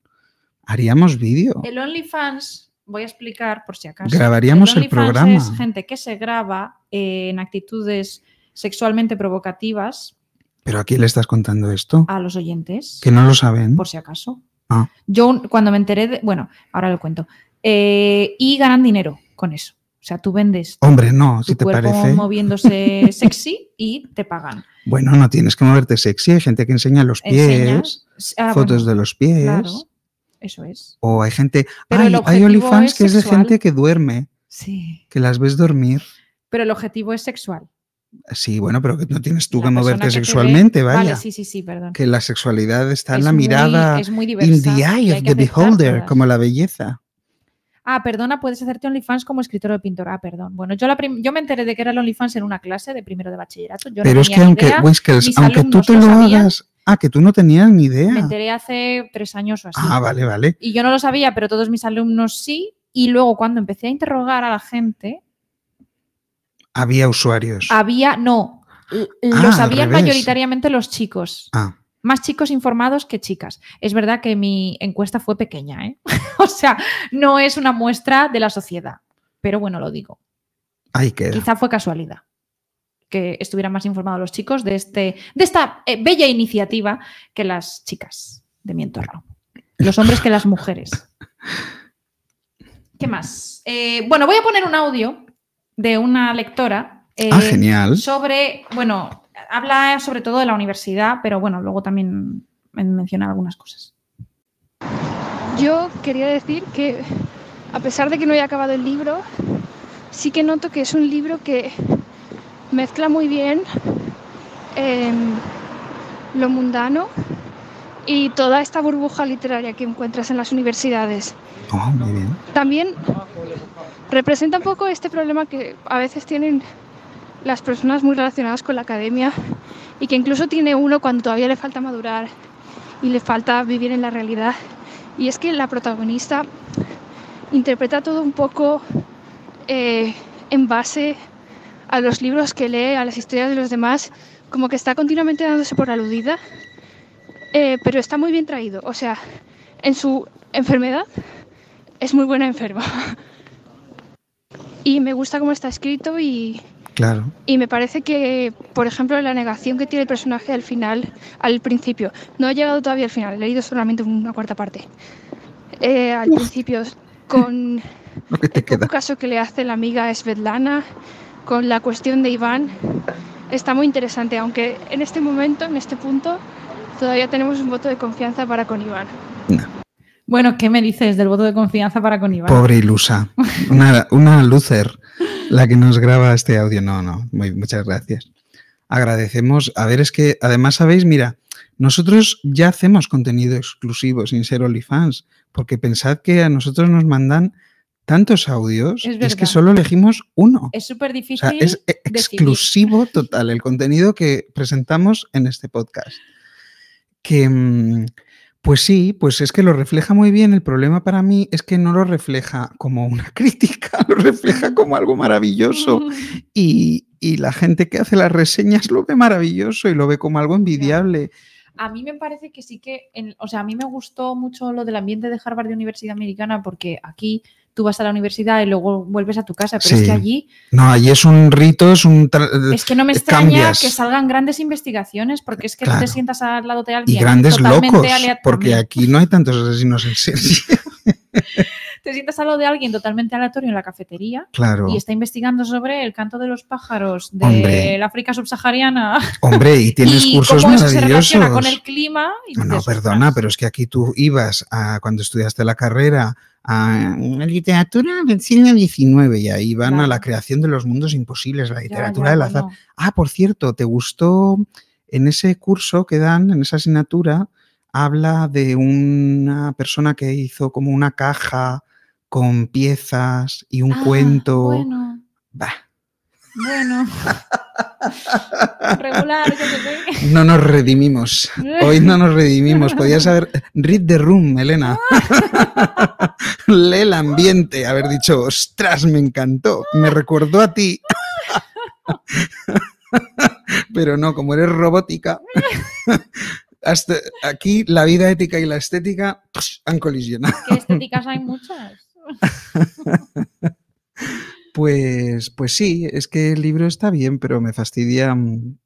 haríamos vídeo. El OnlyFans, voy a explicar por si acaso. Grabaríamos el programa. Es gente que se graba eh, en actitudes sexualmente provocativas Pero ¿a quién le estás contando esto? a los oyentes, Que no lo saben. por si acaso. Ah. Yo cuando me enteré de, bueno, ahora lo cuento, eh, y ganan dinero con eso. O sea, tú vendes Hombre, no, tu si te cuerpo parece. moviéndose sexy y te pagan. Bueno, no tienes que moverte sexy. Hay gente que enseña los pies, ah, fotos bueno, de los pies. Claro, eso es. O hay gente. Pero hay objetivo OnlyFans es que es de gente que duerme, Sí. que las ves dormir. Pero el objetivo es sexual. Sí, bueno, pero que no tienes tú La que moverte que te ve- sexualmente, vaya. Vale, sí, sí, sí, perdón. Que la sexualidad está en la muy- mirada es muy in diversa the y eye hay of the beholder, todas. como la belleza. Ah, perdona, puedes hacerte OnlyFans como escritor o pintor. Ah, perdón. Bueno, yo, la yo me enteré de que era el OnlyFans en una clase de primero de bachillerato. Yo Pero no es que aunque, idea. Whiskers, mis aunque tú te lo hagas. Ah, que tú no tenías ni idea. Me enteré hace tres años o así. Ah, vale, vale. Y yo no lo sabía, pero todos mis alumnos sí. Y luego cuando empecé a interrogar a la gente, Había usuarios. Había, no, Ah, lo al sabían revés. mayoritariamente los chicos. Ah, Más chicos informados que chicas. Es verdad que mi encuesta fue pequeña, ¿eh? o sea, no es una muestra de la sociedad. Pero bueno, lo digo. ahí queda. Quizá fue casualidad que estuvieran más informados los chicos de, este, de esta eh, bella iniciativa que las chicas de mi entorno. Los hombres que las mujeres. ¿Qué más? Eh, bueno, voy a poner un audio de una lectora. eh, Ah, genial. Sobre, bueno, habla sobre todo de la universidad, pero bueno, luego también men- menciona algunas cosas. Yo quería decir que, a pesar de que no haya acabado el libro, sí que noto que es un libro que mezcla muy bien em, lo mundano y toda esta burbuja literaria que encuentras en las universidades. Oh, muy bien. También representa un poco este problema que a veces tienen las personas muy relacionadas con la academia y que incluso tiene uno cuando todavía le falta madurar y le falta vivir en la realidad. Y es que la protagonista interpreta todo un poco eh, en base a los libros que lee, a las historias de los demás, como que está continuamente dándose por aludida, eh, pero está muy bien traído. O sea, en su enfermedad es muy buena enferma. Y me gusta cómo está escrito y, Claro. y me parece que, por ejemplo, la negación que tiene el personaje al final, al principio, no he llegado todavía al final, he leído solamente una cuarta parte. Eh, al principio, con Lo que te el queda. caso que le hace la amiga Svetlana, con la cuestión de Iván, está muy interesante, aunque en este momento, en este punto, todavía tenemos un voto de confianza para con Iván. Bueno, ¿qué me dices del voto de confianza para con Iván? Pobre ilusa. Una, una lucer la que nos graba este audio. No, no. Muy, muchas gracias. Agradecemos. A ver, es que además, sabéis, mira, nosotros ya hacemos contenido exclusivo sin ser OnlyFans, porque pensad que a nosotros nos mandan tantos audios, Es es, que solo elegimos uno. Es súper O difícil. sea, es exclusivo total el contenido que presentamos en este podcast. Que, mm, pues sí, pues es que lo refleja muy bien. El problema para mí es que no lo refleja como una crítica, lo refleja como algo maravilloso. Y, y la gente que hace las reseñas lo ve maravilloso y lo ve como algo envidiable. A mí me parece que sí que, en- o sea, a mí me gustó mucho lo del ambiente de Harvard de Universidad Americana porque aquí tú vas a la universidad y luego vuelves a tu casa, pero es que allí No, allí es un rito, es un... es que no me extraña cambias. que salgan grandes investigaciones porque es que tú te sientas al lado de y alguien grandes totalmente locos, porque aquí no hay tantos asesinos en serie. te sientas al lado de alguien totalmente aleatorio en la cafetería Claro. y está investigando sobre el canto de los pájaros del África subsahariana Hombre, y tienes y cursos cómo eso se maravillosos. relaciona con el clima. Y No, no, perdona, pero es que aquí tú ibas a, cuando estudiaste la carrera a literatura del siglo XIX y ahí van a la creación de los mundos imposibles, la literatura ya, del azar. Ah, por cierto, ¿te gustó en ese curso que dan, en esa asignatura, habla de una persona que hizo como una caja con piezas y un Ah, cuento? Bueno, Bah, bueno. Regular, sé. no nos redimimos. Hoy no nos redimimos. Podías haber. Read the room, Elena. Lee el ambiente. Haber dicho, ostras, me encantó. Me recordó a ti. Pero no, como eres robótica. Hasta aquí la vida ética y la estética han colisionado. ¿Qué estéticas hay muchas? Pues, pues sí, es que el libro está bien, pero me fastidia. mm,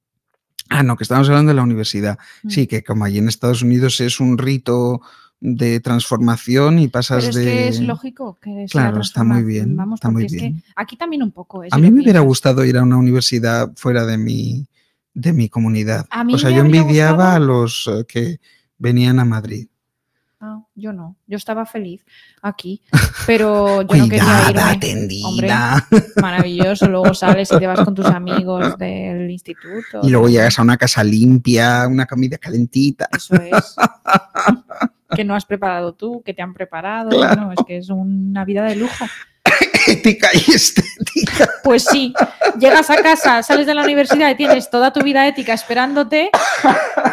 Ah, no, que estamos hablando de la universidad. Mm. Sí, que como allí en Estados Unidos es un rito de transformación y Pero pasas es de. que es lógico que sea Claro, está muy bien, Vamos, está muy es bien. que aquí también un poco. ¿eh? A mí me hubiera gustado ir a una universidad fuera de mi, de mi comunidad. A mí o sea, me yo envidiaba a los eh, que venían a Madrid. Ah, yo no. Yo estaba feliz aquí, pero yo no quería irme. atendida. Maravilloso. Luego sales y te vas con tus amigos del instituto. Y luego llegas a una casa limpia, una comida calentita. Eso es. que no has preparado tú, que te han preparado. Claro. No, es que es una vida de lujo. Ética y estética. Pues sí, llegas a casa, sales de la universidad y tienes toda tu vida ética esperándote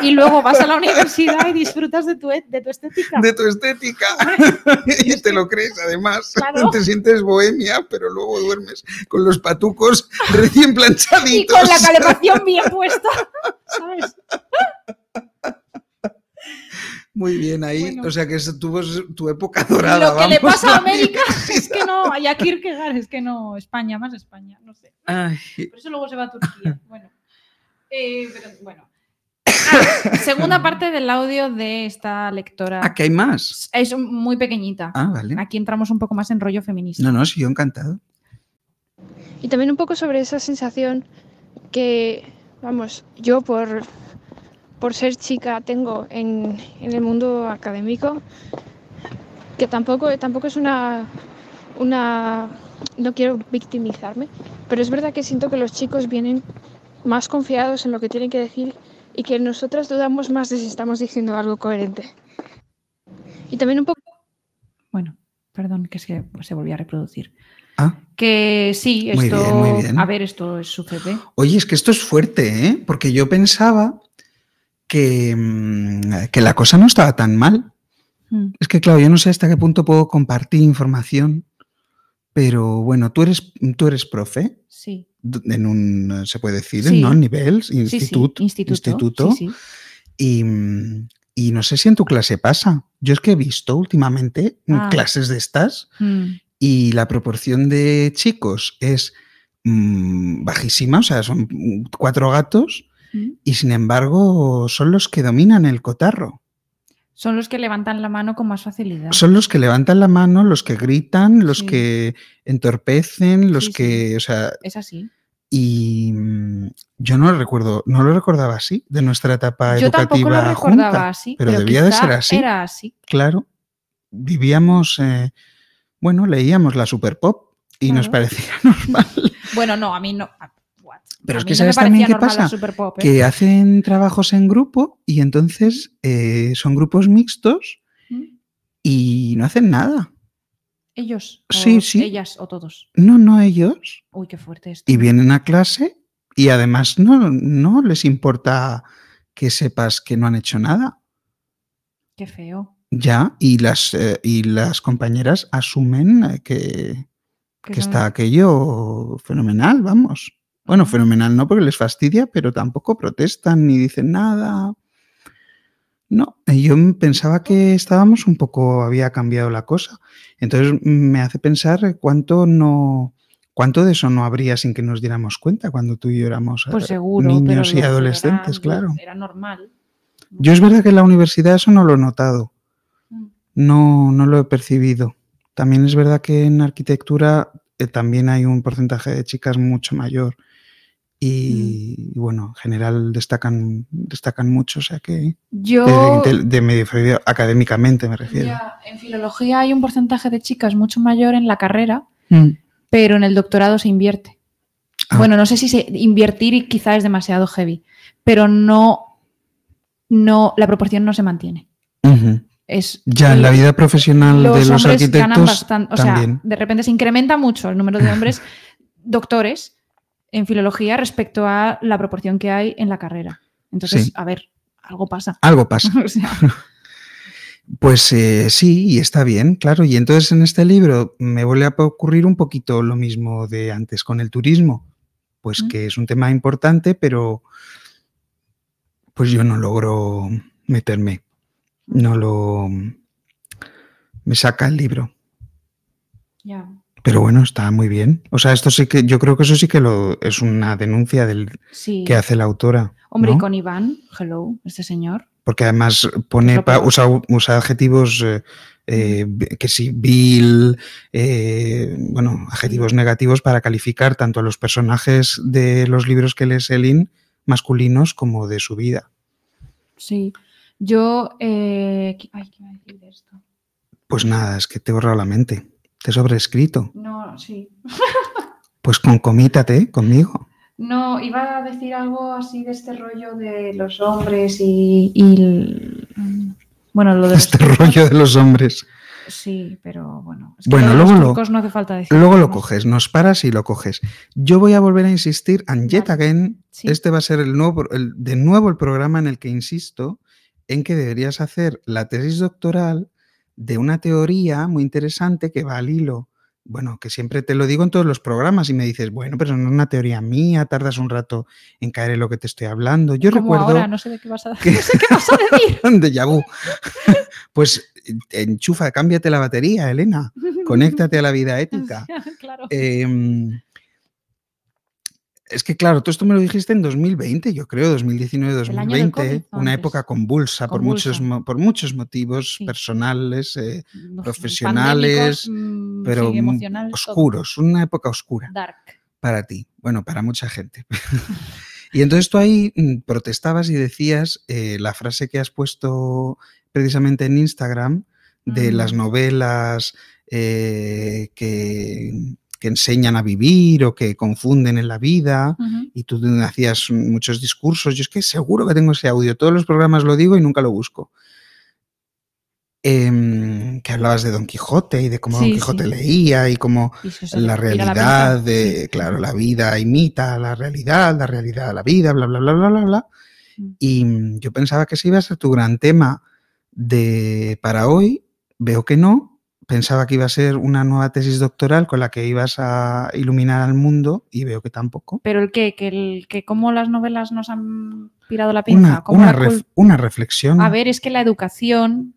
y luego vas a la universidad y disfrutas de tu, e- de tu estética. De tu estética. y te lo crees, además. Claro. Te sientes bohemia, pero luego duermes con los patucos recién Y planchaditos. con la calefacción bien puesta, ¿sabes? Muy bien, ahí. Bueno. O sea que es tu, tu época dorada. Lo que le pasa a. América es que no, y a Kierkegaard es que no, España, más España, no sé. Ay, Por eso luego se va a Turquía. Bueno, Eh, pero bueno. Ah, segunda parte del audio de esta lectora. ¿a que hay más? Es muy pequeñita. Ah, vale. Aquí entramos un poco más en rollo feminista. No, no, sí, yo encantado. Y también un poco sobre esa sensación que, vamos, yo por, por ser chica tengo en, en el mundo académico, que tampoco, tampoco es una, una... No quiero victimizarme, pero es verdad que siento que los chicos vienen más confiados en lo que tienen que decir y que nosotras dudamos más de si estamos diciendo algo coherente. Y también un poco... Bueno, perdón, que es que se volvió a reproducir. Ah, Que sí, Muy esto. bien, muy bien. A ver, esto es sucede. oye, es que esto es fuerte, ¿eh? Porque yo pensaba que, mm, que la cosa no estaba tan mal. Mm. Es que, claro, yo no sé hasta qué punto puedo compartir información, pero bueno, tú eres, tú eres profe Sí. en un, se puede decir, Sí. ¿no? Nivel, Sí, sí, instituto, instituto. Y, y no sé si en tu clase pasa. Yo es que he visto últimamente Ah. clases de estas Mm. y la proporción de chicos es bajísima, o sea, son cuatro gatos Mm. y sin embargo son los que dominan el cotarro. Son los que levantan la mano con más facilidad. Son los que levantan la mano, los que gritan, los Sí. que entorpecen, los Sí, sí. que, o sea, Es así. y mm, yo no lo recuerdo, no lo recordaba así de nuestra etapa Yo educativa tampoco lo recordaba junta, así. pero, debía de ser así. Era así. Claro, vivíamos, eh, bueno, leíamos la Super Pop y nos parecía normal. Bueno, no, a mí no. Pero A es que ¿sabes también qué pasa? Superpop, ¿eh? que hacen trabajos en grupo y entonces eh, son grupos mixtos ¿Mm? y no hacen nada. Ellos. o Sí, sí. Ellas o todos. No, no ellos. Uy, qué fuerte esto. Y vienen a clase y además no, no les importa que sepas que no han hecho nada. Qué feo. Ya, y las, eh, y las compañeras asumen eh, que, Que que está aquello fenomenal, vamos. Bueno, fenomenal no porque les fastidia, pero tampoco protestan ni dicen nada. No, eh, yo pensaba que estábamos un poco, había cambiado la cosa. Entonces me hace pensar cuánto no, cuánto de eso no habría sin que nos diéramos cuenta cuando tú y yo éramos Pues eh, pero niños y adolescentes, era- claro. Era normal. Yo es verdad que en la universidad eso no lo he notado. Mm. No, no lo he percibido. También es verdad que en arquitectura eh, también hay un porcentaje de chicas mucho mayor. Y, y bueno, en general destacan, destacan mucho, o sea que Yo. de, de- de medio inferior, académicamente me refiero. ya, en filología hay un porcentaje de chicas mucho mayor en la carrera, Mm. pero en el doctorado se invierte. Ah. Bueno, no sé si se, invertir y quizá es demasiado heavy, pero no, no, la proporción no se mantiene. Es Ya en la vida profesional los de los hombres ganan arquitectos bastante, o sea, de repente se incrementa mucho el número de hombres doctores en filología respecto a la proporción que hay en la carrera. Entonces, Sí. a ver, algo pasa. Algo pasa. O sea, Pues eh, sí, y está bien, claro. Y entonces en este libro me vuelve a ocurrir un poquito lo mismo de antes con el turismo. Pues Mm. que es un tema importante, pero pues yo no logro meterme. No lo... Me saca el libro. ya. Pero bueno, está muy bien. O sea, esto sí que, yo creo que eso sí que lo, es una denuncia del Sí. que hace la autora. Hombre, ¿no? y con Iván, hello, este señor. Porque además pone, pa- usa, usa adjetivos eh, eh, que sí, vil, eh, bueno, adjetivos negativos para calificar tanto a los personajes de los libros que lee Selin, masculinos, como de su vida. Sí. Yo. ¿qué- ay, ¿qué iba a decir de esto? Pues nada, es que te he borrado la mente. Te he sobreescrito. No, sí. Pues concomítate conmigo. No, iba a decir algo así de este rollo de los hombres y. bueno, lo de Este rollo de los hombres. Sí, pero bueno. es que Bueno, lo de los luego lo- no hace falta decir. Luego lo coges, nos paras y lo coges. Yo voy a volver a insistir, and yet again, Sí. este va a ser el nuevo, el- de nuevo el programa en el que insisto en que deberías hacer la tesis doctoral de una teoría muy interesante que va al hilo. Bueno, que siempre te lo digo en todos los programas y me dices, bueno, pero no es una teoría mía, tardas un rato en caer en lo que te estoy hablando. Yo Como recuerdo ahora, no sé de qué vas a, que- no sé qué vas a decir. de pues enchufa, cámbiate la batería, Elena. Conéctate a la vida ética. claro. Em, es que claro, todo esto me lo dijiste en 2020, yo creo, 2019, El año del 2020, COVID, o una época convulsa, por muchos, por muchos motivos Sí. personales, eh, profesionales, mm, pero sí, emocionales, todo. oscuros, una época oscura Dark. para ti, bueno, para mucha gente. y entonces tú ahí mm, protestabas y decías eh, la frase que has puesto precisamente en Instagram de las novelas eh, que, que enseñan a vivir o que confunden en la vida y tú hacías muchos discursos. Yo es que seguro que tengo ese audio. Todos los programas lo digo y nunca lo busco. Em, que hablabas de Don Quijote y de cómo Don Quijote sí. leía y cómo Y eso se la realidad de, Sí. claro, la vida imita la realidad, la realidad la vida, bla, bla, bla, bla, bla, bla. Mm. Y yo pensaba que ese iba a ser tu gran tema de para hoy. Veo que no. Pensaba que iba a ser una nueva tesis doctoral con la que ibas a iluminar al mundo y veo que tampoco. Pero el qué, que el que cómo las novelas nos han pirado la pinza, una, la ref- cul- una reflexión A ver, es que la educación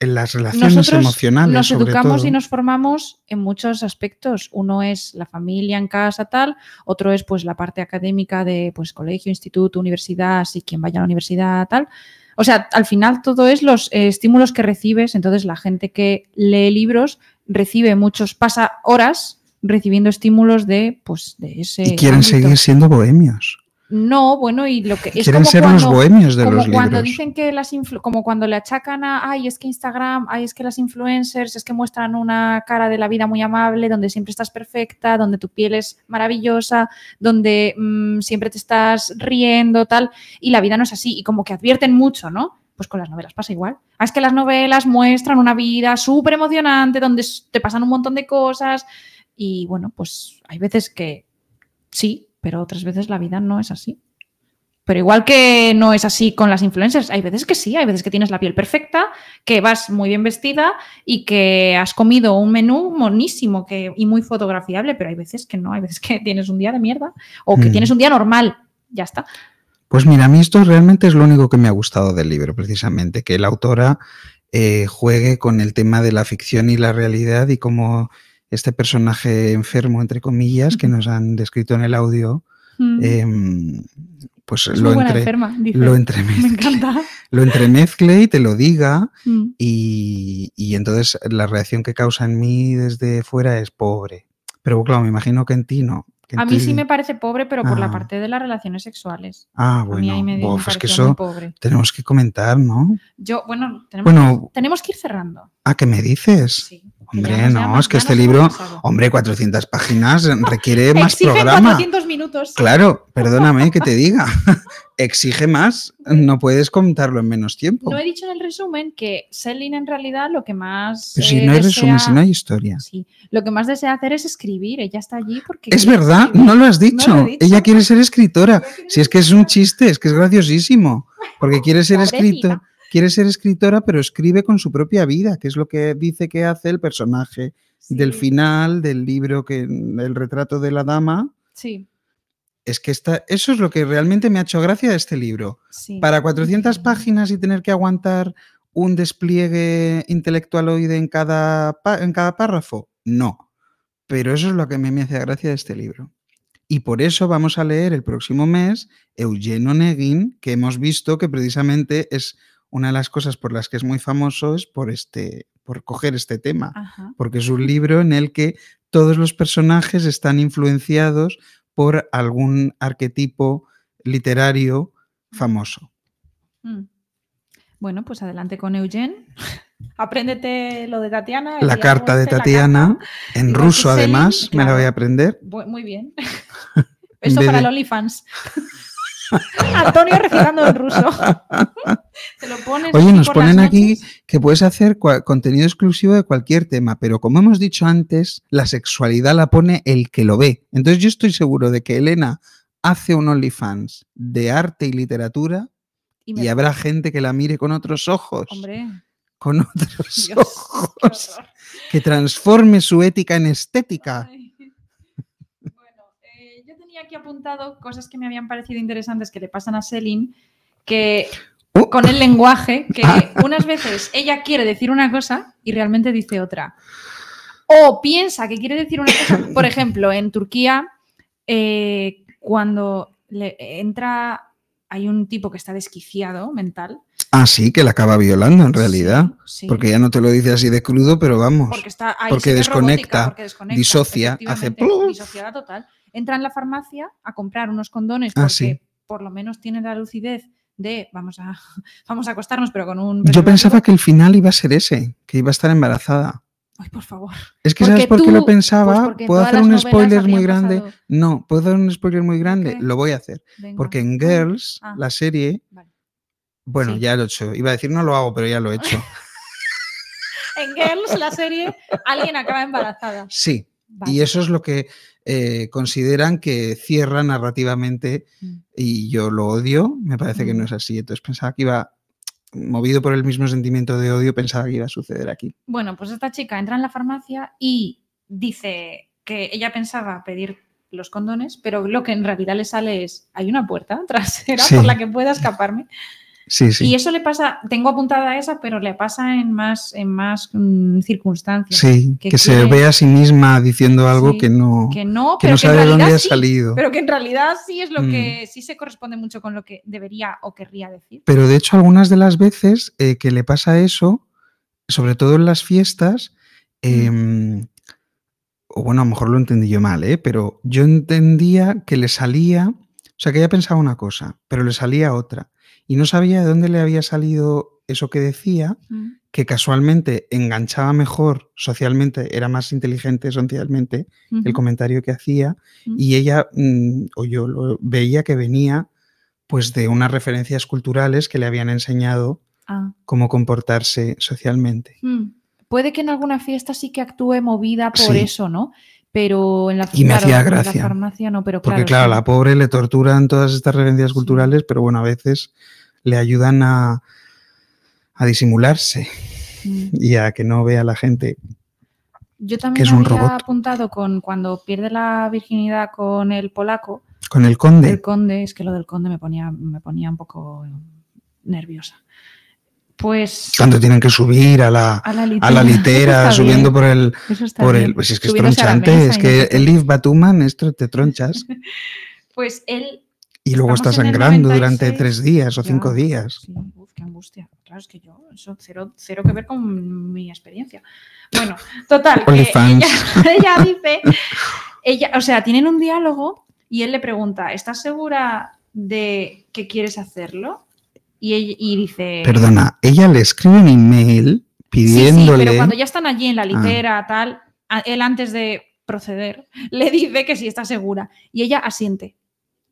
en las relaciones nosotros emocionales. nos sobre educamos todo. y nos formamos en muchos aspectos. Uno es la familia en casa, tal, otro es pues la parte académica de pues colegio, instituto, universidad, si quien vaya a la universidad, tal. O sea, al final todo es los eh, estímulos que recibes. Entonces, la gente que lee libros recibe muchos, pasa horas recibiendo estímulos de, pues, de ese. Y quieren ámbito. seguir siendo bohemios. No, bueno, y lo que es quieren como ser cuando, los bohemios de como los cuando libros. dicen que las como cuando le achacan a, ay, es que Instagram, ay, es que las influencers, es que muestran una cara de la vida muy amable, donde siempre estás perfecta, donde tu piel es maravillosa, donde mm, siempre te estás riendo, tal, y la vida no es así, y como que advierten mucho, ¿no? Pues con las novelas pasa igual. Ah, es que las novelas muestran una vida súper emocionante, donde te pasan un montón de cosas, y bueno, pues hay veces que sí, pero otras veces la vida no es así. Pero igual que no es así con las influencers, hay veces que sí, hay veces que tienes la piel perfecta, que vas muy bien vestida y que has comido un menú monísimo que, y muy fotografiable, pero hay veces que no, hay veces que tienes un día de mierda o que Mm. tienes un día normal, ya está. Pues mira, a mí esto realmente es lo único que me ha gustado del libro, precisamente, que la autora eh, juegue con el tema de la ficción y la realidad y cómo este personaje enfermo, entre comillas, que nos han descrito en el audio, Mm. em, pues es lo, entre- enferma, lo Me entremezcle, encanta. lo entremezcle y te lo diga Mm. y, y entonces la reacción que causa en mí desde fuera es pobre. Pero claro, me imagino que en ti no. que en A mí sí me parece pobre, pero por la Ah. parte de las relaciones sexuales. Ah, a mí ahí bueno, me, me bof, es que eso pobre. tenemos que comentar, ¿no? Yo, bueno, tenemos, Bueno, tenemos que ir cerrando. ¿a qué me dices? Sí. Hombre, no, es que este libro, hombre, 400 páginas requiere más Exigen programa. 400 minutos. Claro, perdóname que te diga. Exige más, no puedes contarlo en menos tiempo. No he dicho en el resumen que Selin en realidad lo que más. Pero si eh, no hay desea- resumen, si no hay historia. Sí, lo que más desea hacer es escribir. Ella está allí porque. Es verdad, escribir. no lo has dicho. No lo dicho. Ella quiere ser escritora. Si es que es un chiste, es que es graciosísimo. Porque quiere ser Pobrecita. Quiere ser escritora, pero escribe con su propia vida, que es lo que dice que hace el personaje Sí, del final del libro que el retrato de la dama. Sí, Es que está, eso es lo que realmente me ha hecho gracia de este libro. sí. Para 400 Sí. páginas y tener que aguantar un despliegue intelectualoide en cada, en cada párrafo, no. Pero eso es lo que me hace gracia de este libro. Y por eso vamos a leer el próximo mes Eugen Onegin, que hemos visto que precisamente es una de las cosas por las que es muy famoso, es por, este, por coger este tema Ajá. porque es un libro en el que todos los personajes están influenciados por algún arquetipo literario famoso. Mm. Bueno, pues adelante con Eugen. Apréndete lo de Tatiana. La carta de Tatiana, en ruso además, me la voy a aprender. Muy bien. En Eso vez para de- el OnlyFans. Antonio recitando en ruso. Te lo pones Oye, nos ponen aquí que puedes hacer contenido exclusivo de cualquier tema, pero como hemos dicho antes, la sexualidad la pone el que lo ve. Entonces yo estoy seguro de que Elena hace un OnlyFans de arte y literatura Y habrá gente que la mire con otros ojos. Hombre, Con otros Dios, ojos. Que transforme su ética en estética. Ay. Bueno, eh, yo tenía aquí apuntado cosas que me habían parecido interesantes que le pasan a Selin, que Uh, con el lenguaje, que Ah. unas veces ella quiere decir una cosa y realmente dice otra. O piensa que quiere decir una cosa. Por ejemplo, en Turquía, eh, cuando le entra, hay un tipo que está desquiciado mental. Ah, sí, que la acaba violando en realidad. Sí, sí. Porque ya no te lo dice así de crudo, pero vamos. Porque está ahí porque se ve desconecta, robótica, porque desconecta, disocia, hace pluf. disociada total. Entra en la farmacia a comprar unos condones Ah, porque sí. por lo menos tiene la lucidez de vamos a, vamos a acostarnos, pero con un. Yo pensaba que el final iba a ser ese, que iba a estar embarazada. Ay, por favor. Es que Porque ¿sabes por qué lo pensaba? pues ¿Puedo hacer un spoiler muy grande? pasado- No, ¿puedo dar un spoiler muy grande? qué? Lo voy a hacer. Venga. Porque en Girls, ah, la serie, vale. bueno, Sí. ya lo he hecho. Iba a decir no lo hago, pero ya lo he hecho. En Girls, la serie, alguien acaba embarazada. Sí. Vale. Y eso es lo que eh, consideran que cierra narrativamente Mm. y yo lo odio. Me parece que no Mm. es así. Entonces pensaba que iba, movido por el mismo sentimiento de odio, pensaba que iba a suceder aquí. Bueno, pues esta chica entra en la farmacia y dice que ella pensaba pedir los condones, pero lo que en realidad le sale es, hay una puerta trasera Sí. por la que pueda escaparme. Sí, sí. Y eso le pasa, tengo apuntada esa, pero le pasa en más, en más mm, circunstancias. Sí, que, que se ve a sí misma diciendo algo Sí, que no, Que no, que pero no que en sabe de dónde realidad ha sí, salido. Pero que en realidad sí es lo Mm. que sí se corresponde mucho con lo que debería o querría decir. Pero de hecho, algunas de las veces eh, que le pasa eso, sobre todo en las fiestas, em, o bueno, a lo mejor lo entendí yo mal, ¿eh? pero yo entendía que le salía, o sea, que ella pensaba una cosa, pero le salía otra. Y no sabía de dónde le había salido eso que decía, Mm. que casualmente enganchaba mejor socialmente, era más inteligente socialmente el comentario que hacía, Mm. y ella, mm, o yo lo veía que venía pues de unas referencias culturales que le habían enseñado Ah. cómo comportarse socialmente. Puede que en alguna fiesta sí que actúe movida por Sí. eso, ¿no? Pero en la, Y me claro, hacía en la farmacia no, pero Porque claro. claro, sí. la pobre le torturan todas estas referencias culturales, pero bueno, a veces le ayudan a, a disimularse Mm. y a que no vea la gente. Yo también es un había robot. apuntado con cuando pierde la virginidad con el polaco, Con el conde. el conde, es que lo del conde me ponía, me ponía un poco nerviosa. Pues Cuando tienen que subir a la, a la litera, a la litera, Está subiendo bien, por el, está por el. Pues es que es tronchante, es que el If Batuman, esto te tronchas Pues él y luego el sangrando durante 96. tres días o cinco días. Sí, uf, qué angustia. Claro, es que yo, eso cero, cero que ver con mi experiencia. Bueno, total, que ella, ella dice, ella, o sea, tienen un diálogo y él le pregunta, ¿estás segura de que quieres hacerlo? Y, ella- y dice... Perdona, ella le escribe un email Sí, sí, pidiéndole. pero cuando ya están allí en la litera, tal, él antes de proceder, le dice que sí está segura. Y ella asiente.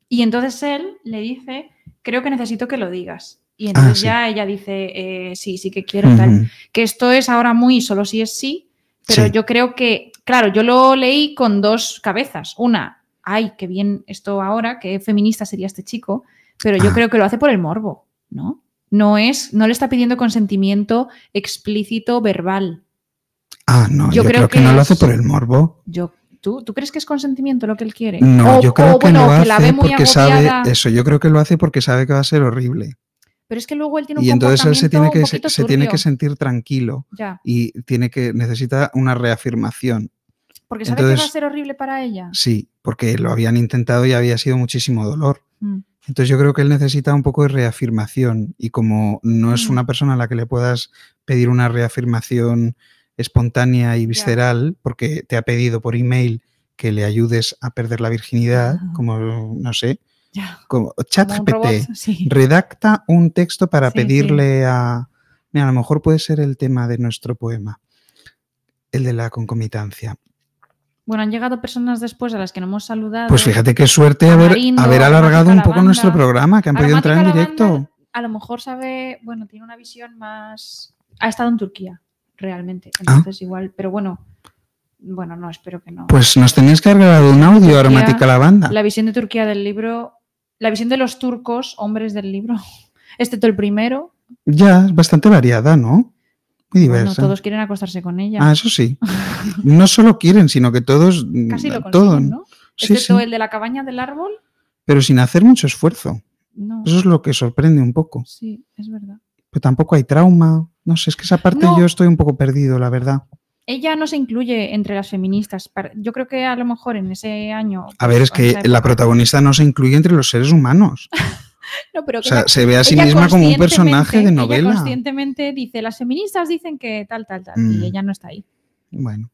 Y entonces él le dice, creo que necesito que lo digas. Y entonces Ah, sí. ya ella dice, eh, sí, sí que quiero, tal. Que esto es ahora muy solo si es sí, pero Sí. yo creo que, claro, yo lo leí con dos cabezas. Una, ay, qué bien esto ahora, qué feminista sería este chico, pero yo Ah. creo que lo hace por el morbo, ¿no? No es, no le está pidiendo consentimiento explícito verbal. Ah, no, Yo yo, creo creo, que, que no lo hace por el morbo. Yo, ¿tú, ¿Tú crees que es consentimiento lo que él quiere? No, O- yo creo o, que bueno, lo que la ve hace muy porque sabe eso. Yo creo que lo hace porque sabe que va a ser horrible. Pero es que luego él tiene un Y entonces él se tiene que poquito se tiene que sentir tranquilo Ya, y tiene que necesita una reafirmación. porque sabe que va a ser horrible para ella. Sí, porque lo habían intentado y había sido muchísimo dolor. Mm. Entonces yo creo que él necesita un poco de reafirmación y como no es Mm. una persona a la que le puedas pedir una reafirmación espontánea y visceral, porque te ha pedido por email que le ayudes a perder la virginidad, como, no sé, como ChatGPT, sí. redacta un texto para Sí, sí. pedirle a... Mira, a lo mejor puede ser el tema de nuestro poema, el de la concomitancia. Bueno, han llegado personas después a las que no hemos saludado. Pues fíjate qué suerte haber, haber alargado un poco nuestro programa, que han podido entrar en directo. A lo mejor sabe, bueno, tiene una visión más. Ha estado en Turquía, realmente. Ah. Entonces, igual, pero bueno, bueno, no, espero que no. Pues nos tenías que haber grabado un audio, Turquía, aromática lavanda. La visión de Turquía del libro, la visión de los turcos, hombres del libro, excepto el primero. Ya, es bastante variada, ¿no? Muy Bueno, todos quieren acostarse con ella. Ah, eso sí. No solo quieren, sino que todos. Casi lo todo, consiguen, ¿no? Sí, Excepto sí. el de la cabaña del árbol. Pero sin hacer mucho esfuerzo. No. Eso es lo que sorprende un poco. Sí, es verdad. Pero tampoco hay trauma. No sé, es que esa parte No. yo estoy un poco perdido, la verdad. Ella no se incluye entre las feministas. Yo creo que a lo mejor en ese año. A ver, es que la protagonista no se incluye entre los seres humanos. No, pero O que sea, ella- se ve a sí misma como un personaje de novela. Ella conscientemente dice, las feministas dicen que tal, tal, tal. Mm. Y ella no está ahí. Bueno,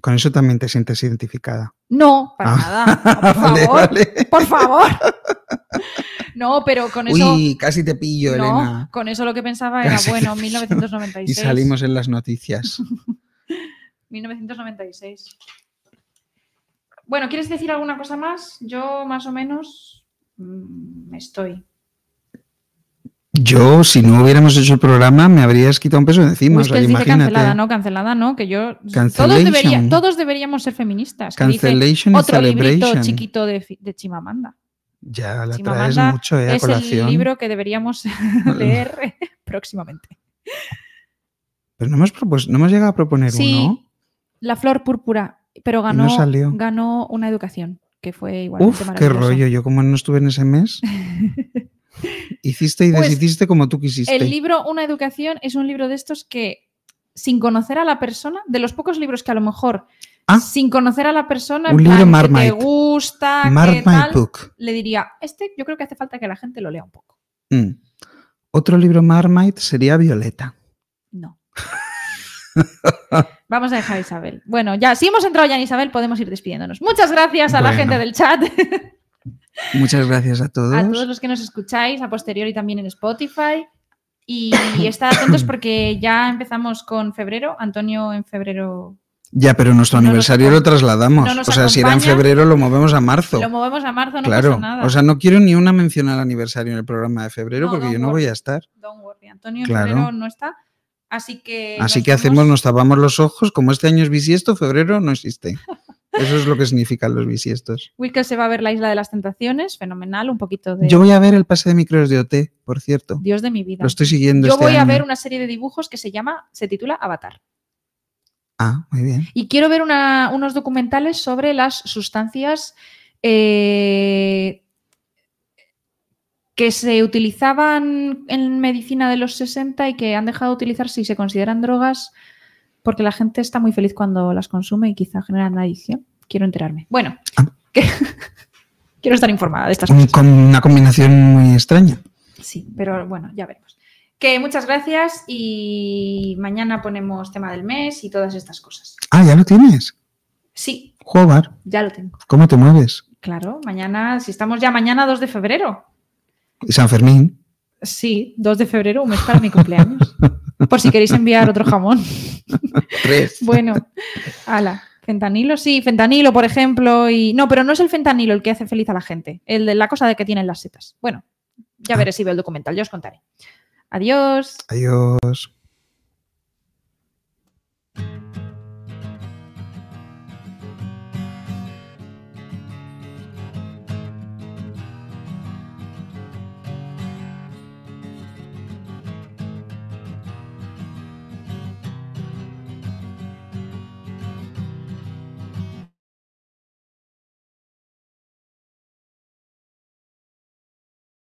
con eso también te sientes identificada. No, para Ah. nada. No, por Vale, favor. vale. Por favor. No, pero con eso. Uy, casi te pillo, no, Elena. con eso lo que pensaba era, bueno, te- 1996. Y salimos en las noticias. 1996. Bueno, ¿quieres decir alguna cosa más? Yo más o menos mm, estoy. Yo, si no hubiéramos hecho el programa, me habrías quitado un peso de encima. o sea, Whiskers dice cancelada, no, cancelada, no, que yo... Todos, Cancellation. debería- todos deberíamos ser feministas. que dice Cancellation otro librito chiquito de, de Chimamanda. Ya la traes Chimamanda mucho, ¿eh? Es el colación. libro que deberíamos leer próximamente. Pero no hemos, propus- no hemos llegado a proponer Sí, uno. La flor púrpura, pero no ganó, salió. ganó una educación, que fue igualmente Uf, qué rollo. Yo como no estuve en ese mes, hiciste y Pues, deshiciste como tú quisiste. El libro Una educación es un libro de estos que, sin conocer a la persona, de los pocos libros que a lo mejor, Ah. sin conocer a la persona, Un libro que te gusta, que tal, book. le diría, este yo creo que hace falta que la gente lo lea un poco. Mm. Otro libro Marmite sería Violeta. No. Vamos a dejar a Isabel. Bueno, ya, si hemos entrado ya en Isabel, podemos ir despidiéndonos. Muchas gracias a la gente del chat, Muchas gracias a todos. a todos los que nos escucháis, a posteriori también en Spotify. Y estad atentos porque ya empezamos con febrero. Antonio en febrero Ya, pero nuestro No aniversario lo trasladamos. no o sea, si era en febrero, lo movemos a marzo. lo movemos a marzo, no claro. pasa nada. O sea, no quiero ni una mención al aniversario en el programa de febrero No, porque yo no worry. voy a estar. Worry, Antonio en Claro. febrero no está. Así que. Así que hacemos, nos tapamos los ojos. Como este año es bisiesto, febrero no existe. Eso es lo que significan los bisiestos. Wilker se va a ver la Isla de las Tentaciones, fenomenal, un poquito de. Yo voy a ver el pase de micros de OT, por cierto. Dios de mi vida. Lo estoy siguiendo. Yo este voy a ver una serie de dibujos que se llama, se titula Avatar. Ah, muy bien. Y quiero ver una- unos documentales sobre las sustancias eh, que se utilizaban en medicina de los 60 y que han dejado de utilizarse y se consideran drogas porque la gente está muy feliz cuando las consume y quizá generan adicción. Quiero enterarme. Bueno, Ah. que- quiero estar informada de estas cosas. con una combinación muy extraña. Sí, pero bueno, ya veremos. Que muchas gracias y mañana ponemos tema del mes y todas estas cosas. Ah, ya lo tienes. Sí, Joder, ya lo tengo. ¿cómo te mueves? Claro, mañana, si estamos ya mañana 2 de febrero. San Fermín. Sí, 2 de febrero, un mes para mi cumpleaños. Por si queréis enviar otro jamón. Tres. Bueno, ala. Fentanilo, sí, fentanilo, por ejemplo. Y... No, pero no es el fentanilo el que hace feliz a la gente. El de la cosa de que tienen las setas. Bueno, ya Ah. veré si veo el documental, yo os contaré. Adiós. Adiós.